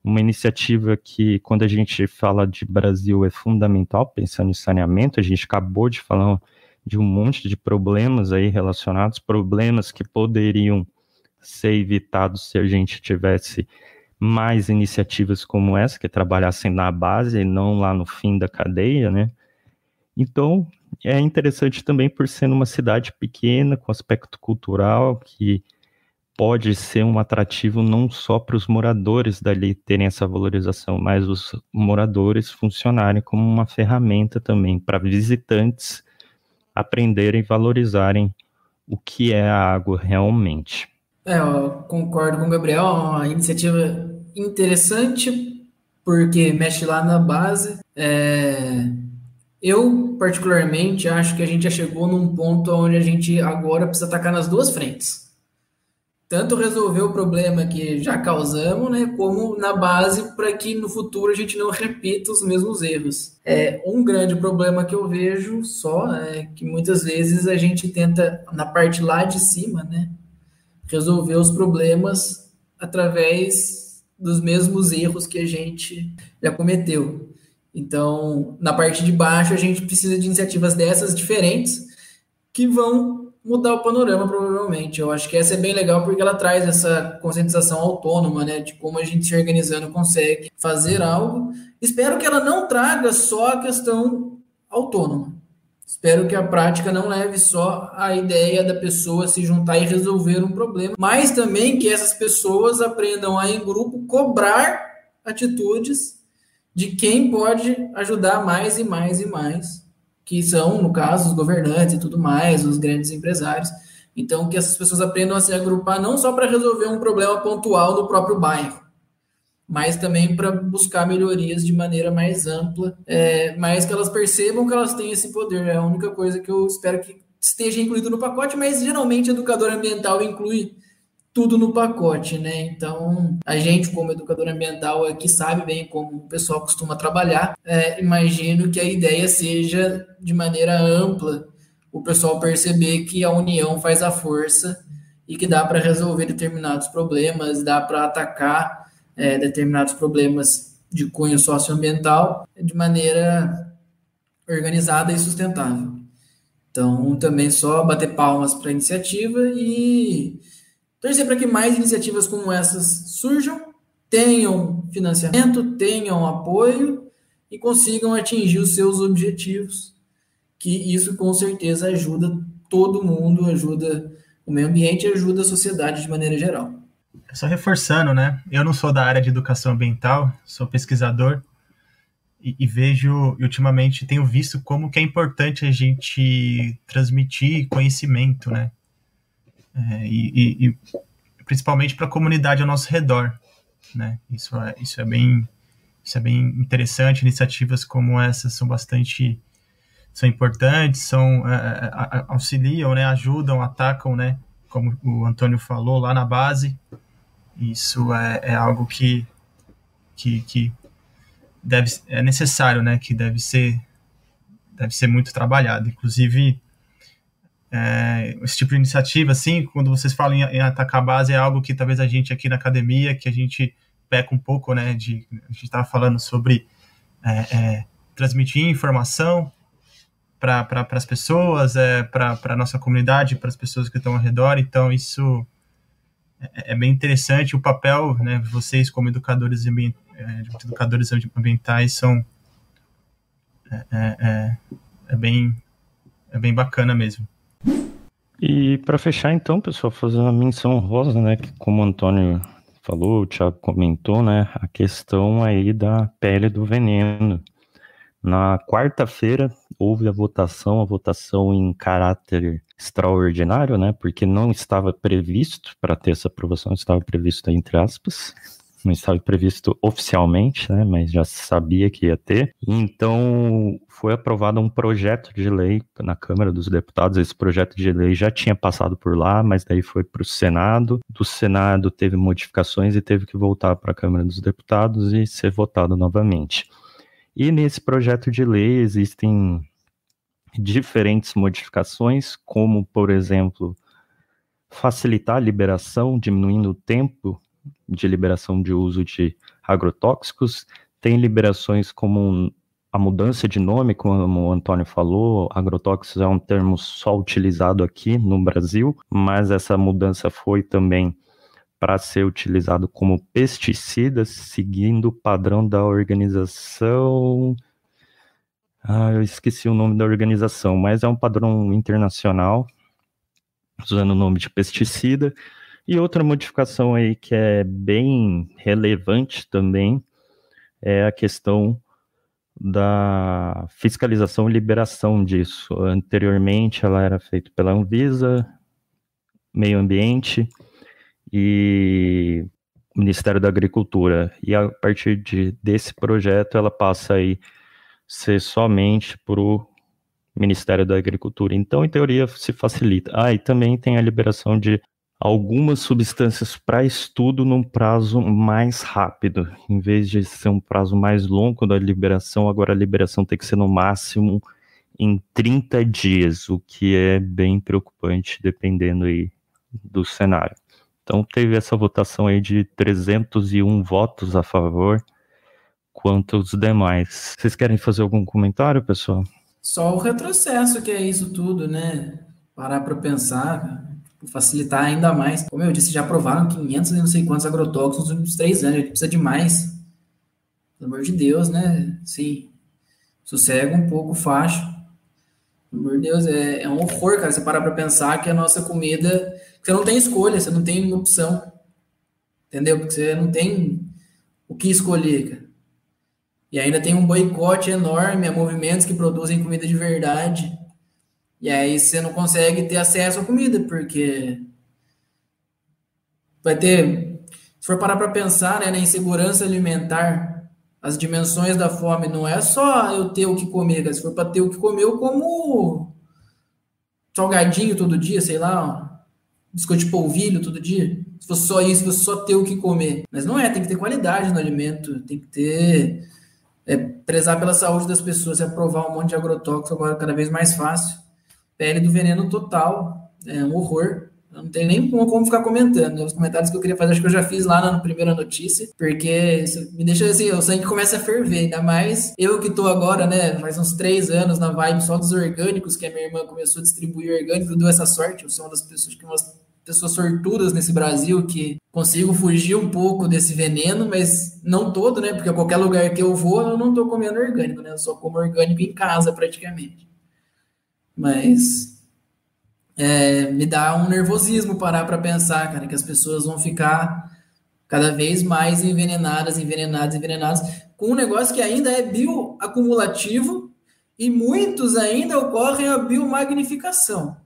Speaker 1: uma iniciativa que, quando a gente fala de Brasil, é fundamental, pensando em saneamento, a gente acabou de falar de um monte de problemas aí relacionados, problemas que poderiam ser evitados se a gente tivesse mais iniciativas como essa, que trabalhassem na base e não lá no fim da cadeia, né? Então, é interessante também por ser uma cidade pequena, com aspecto cultural, que pode ser um atrativo não só para os moradores dali terem essa valorização, mas os moradores funcionarem como uma ferramenta também para visitantes aprenderem e valorizarem o que é a água realmente.
Speaker 3: É, eu concordo com o Gabriel, é uma iniciativa interessante porque mexe lá na base. É eu, particularmente, acho que a gente já chegou num ponto onde a gente agora precisa atacar nas duas frentes. Tanto resolver o problema que já causamos, né, como na base para que no futuro a gente não repita os mesmos erros. É um grande problema que eu vejo só é que muitas vezes a gente tenta na parte lá de cima, né, resolver os problemas através dos mesmos erros que a gente já cometeu. Então, na parte de baixo, a gente precisa de iniciativas dessas diferentes que vão mudar o panorama, provavelmente. Eu acho que essa é bem legal porque ela traz essa conscientização autônoma, né, de como a gente se organizando consegue fazer algo. Espero que ela não traga só a questão autônoma. Espero que a prática não leve só a ideia da pessoa se juntar e resolver um problema, mas também que essas pessoas aprendam a, em grupo, cobrar atitudes de quem pode ajudar mais e mais e mais, que são, no caso, os governantes e tudo mais, os grandes empresários. Então, que essas pessoas aprendam a se agrupar não só para resolver um problema pontual do próprio bairro, mas também para buscar melhorias de maneira mais ampla, é, mas que elas percebam que elas têm esse poder. É a única coisa que eu espero que esteja incluído no pacote, mas geralmente educador ambiental inclui tudo no pacote, né? Então, a gente, como educador ambiental, aqui sabe bem como o pessoal costuma trabalhar. É, imagino que a ideia seja, de maneira ampla, o pessoal perceber que a união faz a força e que dá para resolver determinados problemas, dá para atacar é, determinados problemas de cunho socioambiental de maneira organizada e sustentável. Então, também só bater palmas para a iniciativa e torcer para que mais iniciativas como essas surjam, tenham financiamento, tenham apoio e consigam atingir os seus objetivos, que isso com certeza ajuda todo mundo, ajuda o meio ambiente ajuda a sociedade de maneira geral.
Speaker 2: Só reforçando, né? Eu não sou da área de educação ambiental, sou pesquisador e, e vejo, e ultimamente tenho visto como que é importante a gente transmitir conhecimento, né? É, e, e, principalmente para a comunidade ao nosso redor, né? Isso é, isso é bem isso é bem interessante. Iniciativas como essas são bastante são importantes, são é, é auxiliam, né? Ajudam, atacam, né? Como o Antônio falou lá na base. Isso é, é algo que, que, que deve é necessário, né? Que deve ser deve ser muito trabalhado. Inclusive é, esse tipo de iniciativa, assim, quando vocês falam em, em, atacar a base, é algo que talvez a gente aqui na academia, que a gente peca um pouco, né, de, a gente estava falando sobre é, é, transmitir informação para pra, as pessoas, é, para a nossa comunidade, para as pessoas que estão ao redor, então isso é, é, bem interessante, o papel, né, vocês como educadores, é, educadores ambientais são é, é, é bem, é bem bacana mesmo.
Speaker 1: E para fechar, então, pessoal, fazer uma menção rosa, né? Que como o Antônio falou, o Thiago comentou, né? A questão aí da pele do veneno. Na quarta-feira houve a votação, a votação em caráter extraordinário, né? Porque não estava previsto para ter essa aprovação, estava previsto entre aspas, não estava previsto oficialmente, né, mas já sabia que ia ter. Então, foi aprovado um projeto de lei na Câmara dos Deputados. Esse projeto de lei já tinha passado por lá, mas daí foi para o Senado. Do Senado teve modificações e teve que voltar para a Câmara dos Deputados e ser votado novamente. E nesse projeto de lei existem diferentes modificações, como, por exemplo, facilitar a liberação, diminuindo o tempo de liberação de uso de agrotóxicos, tem liberações como a mudança de nome, como o Antônio falou, agrotóxicos é um termo só utilizado aqui no Brasil, mas essa mudança foi também para ser utilizado como pesticida, seguindo o padrão da organização. Ah, eu esqueci o nome da organização, mas é um padrão internacional, usando o nome de pesticida. E outra modificação aí que é bem relevante também é a questão da fiscalização e liberação disso. Anteriormente ela era feita pela Anvisa, Meio Ambiente e Ministério da Agricultura. E a partir de, desse projeto ela passa aí ser somente para o Ministério da Agricultura. Então, em teoria, se facilita. Ah, e também tem a liberação de algumas substâncias para estudo num prazo mais rápido. Em vez de ser um prazo mais longo da liberação, agora a liberação tem que ser no máximo em 30 dias, o que é bem preocupante dependendo aí do cenário. Então teve essa votação aí de 301 votos a favor, quanto os demais. Vocês querem fazer algum comentário, pessoal?
Speaker 3: Só o retrocesso que é isso tudo, né? Parar para pensar, facilitar ainda mais. Como eu disse, já aprovaram 500 e não sei quantos agrotóxicos nos últimos três anos, a gente precisa de mais. Pelo amor de Deus, né? Sim, sossega um pouco facho. Pelo amor de Deus, é, é um horror, cara, você parar para pensar que a nossa comida... Você não tem escolha, você não tem opção. Entendeu? Porque você não tem o que escolher, cara. E ainda tem um boicote enorme a movimentos que produzem comida de verdade e aí você não consegue ter acesso à comida, porque vai ter. Se for parar para pensar né, na insegurança alimentar, as dimensões da fome não é só eu ter o que comer, se for para ter o que comer, eu como salgadinho todo dia, sei lá, biscoito de polvilho todo dia. se fosse só isso, se fosse só ter o que comer. Mas não é, tem que ter qualidade no alimento, tem que ter. É, prezar pela saúde das pessoas e aprovar um monte de agrotóxico agora cada vez mais fácil. Pele do veneno total, é um horror. Não tem nem como ficar comentando. Né? Os comentários que eu queria fazer, acho que eu já fiz lá na primeira notícia, porque me deixa assim, o sangue começa a ferver. Ainda mais eu que tô agora, né, faz uns três anos na vibe só dos orgânicos, que a minha irmã começou a distribuir orgânicos, deu essa sorte. Eu sou uma das pessoas que umas pessoas sortudas nesse Brasil que consigo fugir um pouco desse veneno, mas não todo, né? Porque qualquer lugar que eu vou, eu não tô comendo orgânico, né? Eu só como orgânico em casa praticamente. Mas é, me dá um nervosismo parar para pensar, cara, que as pessoas vão ficar cada vez mais envenenadas, envenenadas, envenenadas, com um negócio que ainda é bioacumulativo e muitos ainda ocorrem a biomagnificação,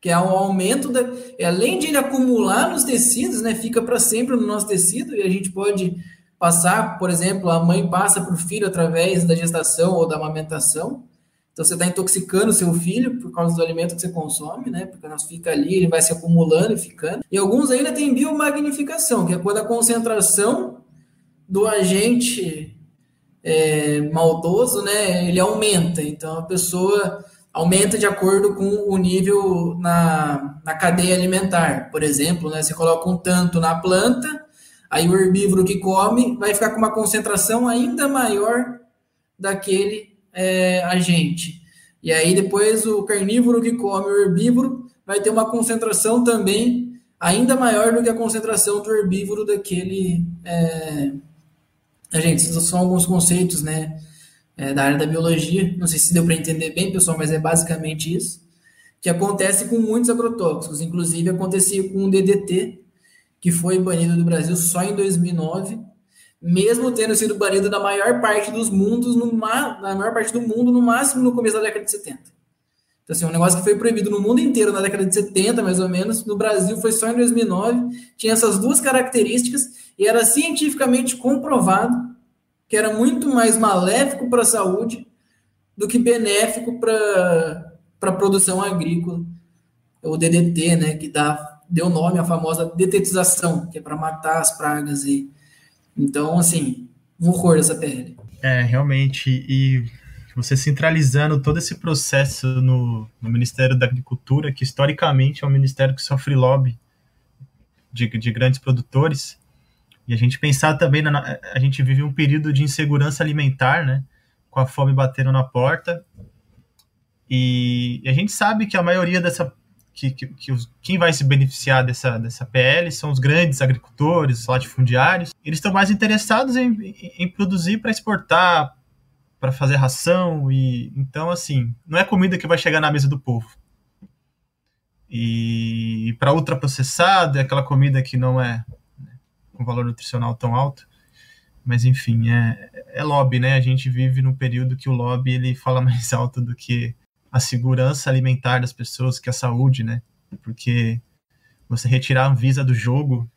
Speaker 3: que é um aumento da, além de ele acumular nos tecidos, né, fica para sempre no nosso tecido e a gente pode passar, por exemplo, a mãe passa para o filho através da gestação ou da amamentação. Então você está intoxicando seu filho por causa do alimento que você consome, né? Porque nós fica ali, ele vai se acumulando e ficando. E alguns ainda têm biomagnificação, que é quando a concentração do agente é, maldoso, né? Ele aumenta. Então a pessoa aumenta de acordo com o nível na, na cadeia alimentar. Por exemplo, né? Você coloca um tanto na planta, aí o herbívoro que come vai ficar com uma concentração ainda maior daquele é, a gente. E aí depois o carnívoro que come o herbívoro vai ter uma concentração também ainda maior do que a concentração do herbívoro daquele. É... Gente, esses são alguns conceitos, né? É, da área da biologia. Não sei se deu para entender bem, pessoal, mas é basicamente isso. Que acontece com muitos agrotóxicos. Inclusive acontecia com o DDT, que foi banido do Brasil só em 2009 mesmo tendo sido banido da maior parte dos mundos, no na maior parte do mundo, no máximo no começo da década de 70. Então, assim, um negócio que foi proibido no mundo inteiro na década de 70, mais ou menos, no Brasil foi só em 2009, tinha essas duas características e era cientificamente comprovado que era muito mais maléfico para a saúde do que benéfico para a produção agrícola, o DDT, né, que dá, deu nome à famosa detetização, que é para matar as pragas e então, assim, um horror essa PL.
Speaker 2: É, realmente. E você centralizando todo esse processo no, no Ministério da Agricultura, que historicamente é um ministério que sofre lobby de, de grandes produtores, e a gente pensar também, na, a gente vive um período de insegurança alimentar, né? Com a fome batendo na porta. E, e a gente sabe que a maioria dessa que, que, que os, quem vai se beneficiar dessa, dessa PL são os grandes agricultores, os latifundiários. Eles estão mais interessados em, em, em produzir para exportar, para fazer ração e então assim não é comida que vai chegar na mesa do povo. E, e para ultraprocessado é aquela comida que não é né, com valor nutricional tão alto. Mas enfim, é, é lobby, né? A gente vive num período que o lobby ele fala mais alto do que a segurança alimentar das pessoas, que é a saúde, né? Porque você retirar a Visa do jogo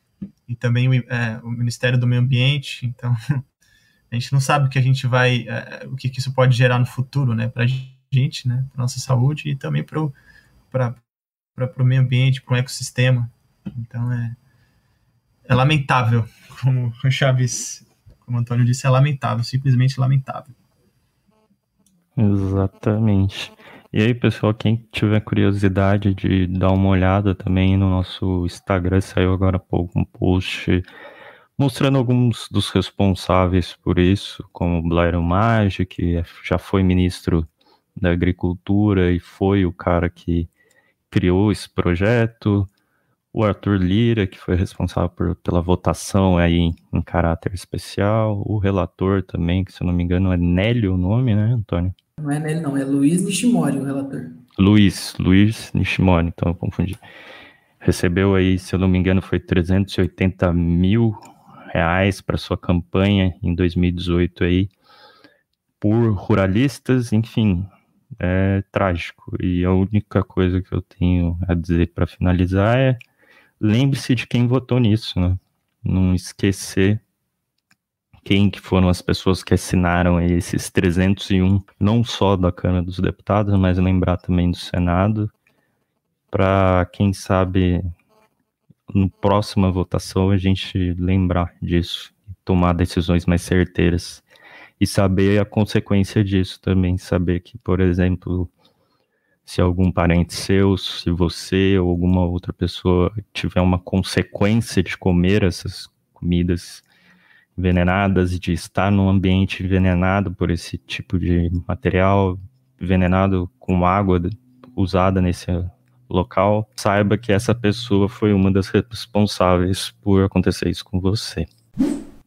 Speaker 2: e também o, é, o Ministério do Meio Ambiente, então a gente não sabe o que a gente vai, é, o que, que, isso pode gerar no futuro, né? Para gente, né? Para nossa saúde e também para o meio ambiente, para o ecossistema. Então é, é lamentável, como o Chaves, como o Antônio disse, é lamentável, simplesmente lamentável.
Speaker 1: Exatamente. E aí, pessoal, quem tiver curiosidade de dar uma olhada também no nosso Instagram, saiu agora há pouco um post mostrando alguns dos responsáveis por isso, como Blair Maggi, que é, já foi ministro da Agricultura e foi o cara que criou esse projeto, o Arthur Lira, que foi responsável por, pela votação aí em, em, caráter especial, o relator também, que se eu não me engano é Nélio o nome, né, Antônio?
Speaker 3: Não é nele, não. É Luiz Nishimori, o relator.
Speaker 1: Luiz, Luiz Nishimori, então eu confundi. Recebeu aí, se eu não me engano, foi 380 mil reais para sua campanha em 2018 aí, por ruralistas, enfim, é trágico. E a única coisa que eu tenho a dizer para finalizar é lembre-se de quem votou nisso, né? Não esquecer quem que foram as pessoas que assinaram esses 301, não só da Câmara dos Deputados, mas lembrar também do Senado, para quem sabe no próxima votação a gente lembrar disso, tomar decisões mais certeiras e saber a consequência disso também, saber que, por exemplo, se algum parente seu, se você ou alguma outra pessoa tiver uma consequência de comer essas comidas envenenadas, de estar num ambiente envenenado por esse tipo de material, envenenado com água usada nesse local, saiba que essa pessoa foi uma das responsáveis por acontecer isso com você.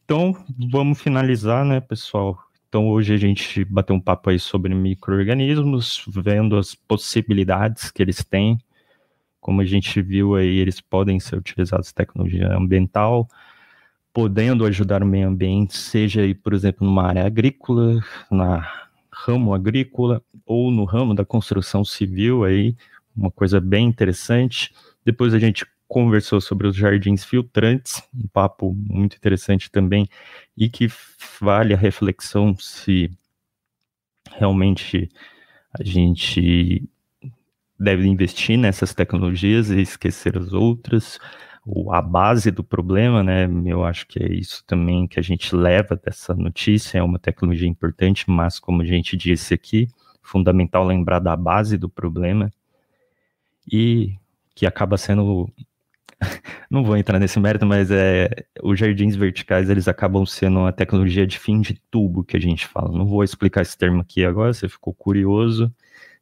Speaker 1: Então, vamos finalizar, né, pessoal? Então, hoje a gente bateu um papo aí sobre micro-organismos, vendo as possibilidades que eles têm. Como a gente viu aí, eles podem ser utilizados em tecnologia ambiental, podendo ajudar o meio ambiente, seja aí, por exemplo, numa área agrícola, na ramo agrícola ou no ramo da construção civil aí, uma coisa bem interessante. Depois a gente conversou sobre os jardins filtrantes, um papo muito interessante também e que vale a reflexão se realmente a gente deve investir nessas tecnologias e esquecer as outras, a base do problema, né? Eu acho que é isso também que a gente leva dessa notícia, é uma tecnologia importante, mas como a gente disse aqui, fundamental lembrar da base do problema e que acaba sendo não vou entrar nesse mérito, mas é os jardins verticais eles acabam sendo uma tecnologia de fim de tubo que a gente fala. Não vou explicar esse termo aqui agora, você ficou curioso.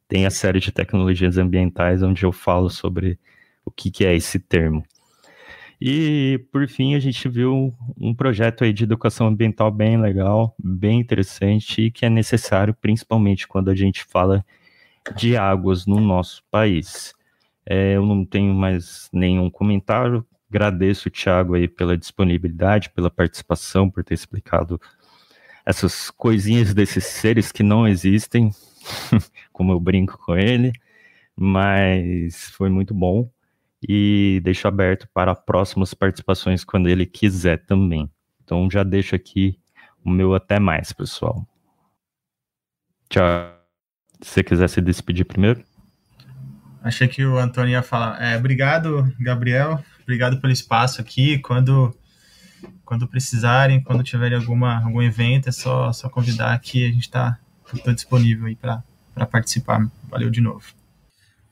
Speaker 1: Tem a série de tecnologias ambientais onde eu falo sobre o que, que é esse termo. E, por fim, a gente viu um projeto aí de educação ambiental bem legal, bem interessante e que é necessário, principalmente quando a gente fala de águas no nosso país. É, eu não tenho mais nenhum comentário. Agradeço o Thiago aí pela disponibilidade, pela participação, por ter explicado essas coisinhas desses seres que não existem, como eu brinco com ele, mas foi muito bom e deixo aberto para próximas participações quando ele quiser também. Então já deixo aqui o meu até mais, pessoal. Tchau. Se você quiser se despedir primeiro.
Speaker 2: Achei que o Antônio ia falar. É, obrigado, Gabriel. Obrigado pelo espaço aqui. Quando quando precisarem, quando tiverem alguma, algum evento, é só, só convidar aqui. A gente está disponível aí para participar. Valeu de novo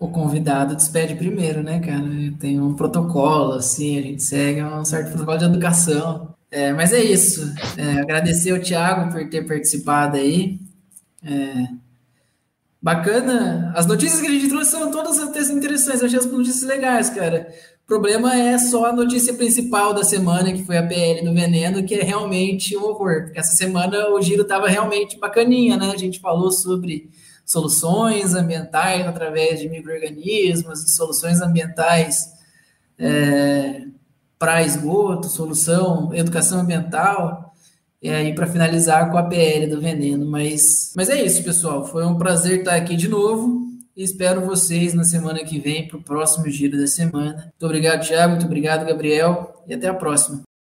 Speaker 3: o convidado despede primeiro, né, cara? Tem um protocolo, assim, a gente segue um certo protocolo de educação. É, mas é isso. É, agradecer ao Thiago por ter participado aí. É, bacana. As notícias que a gente trouxe são todas até interessantes. Eu achei as notícias legais, cara. O problema é só a notícia principal da semana, que foi a PL do veneno, que é realmente um horror. Porque essa semana o giro estava realmente bacaninha, né? A gente falou sobre soluções ambientais através de micro-organismos, soluções ambientais é, para esgoto, solução, educação ambiental, e aí para finalizar com a PL do veneno. Mas, mas é isso, pessoal. Foi um prazer estar aqui de novo. Espero vocês na semana que vem para o próximo giro da semana. Muito obrigado, Thiago. Muito obrigado, Gabriel. E até a próxima.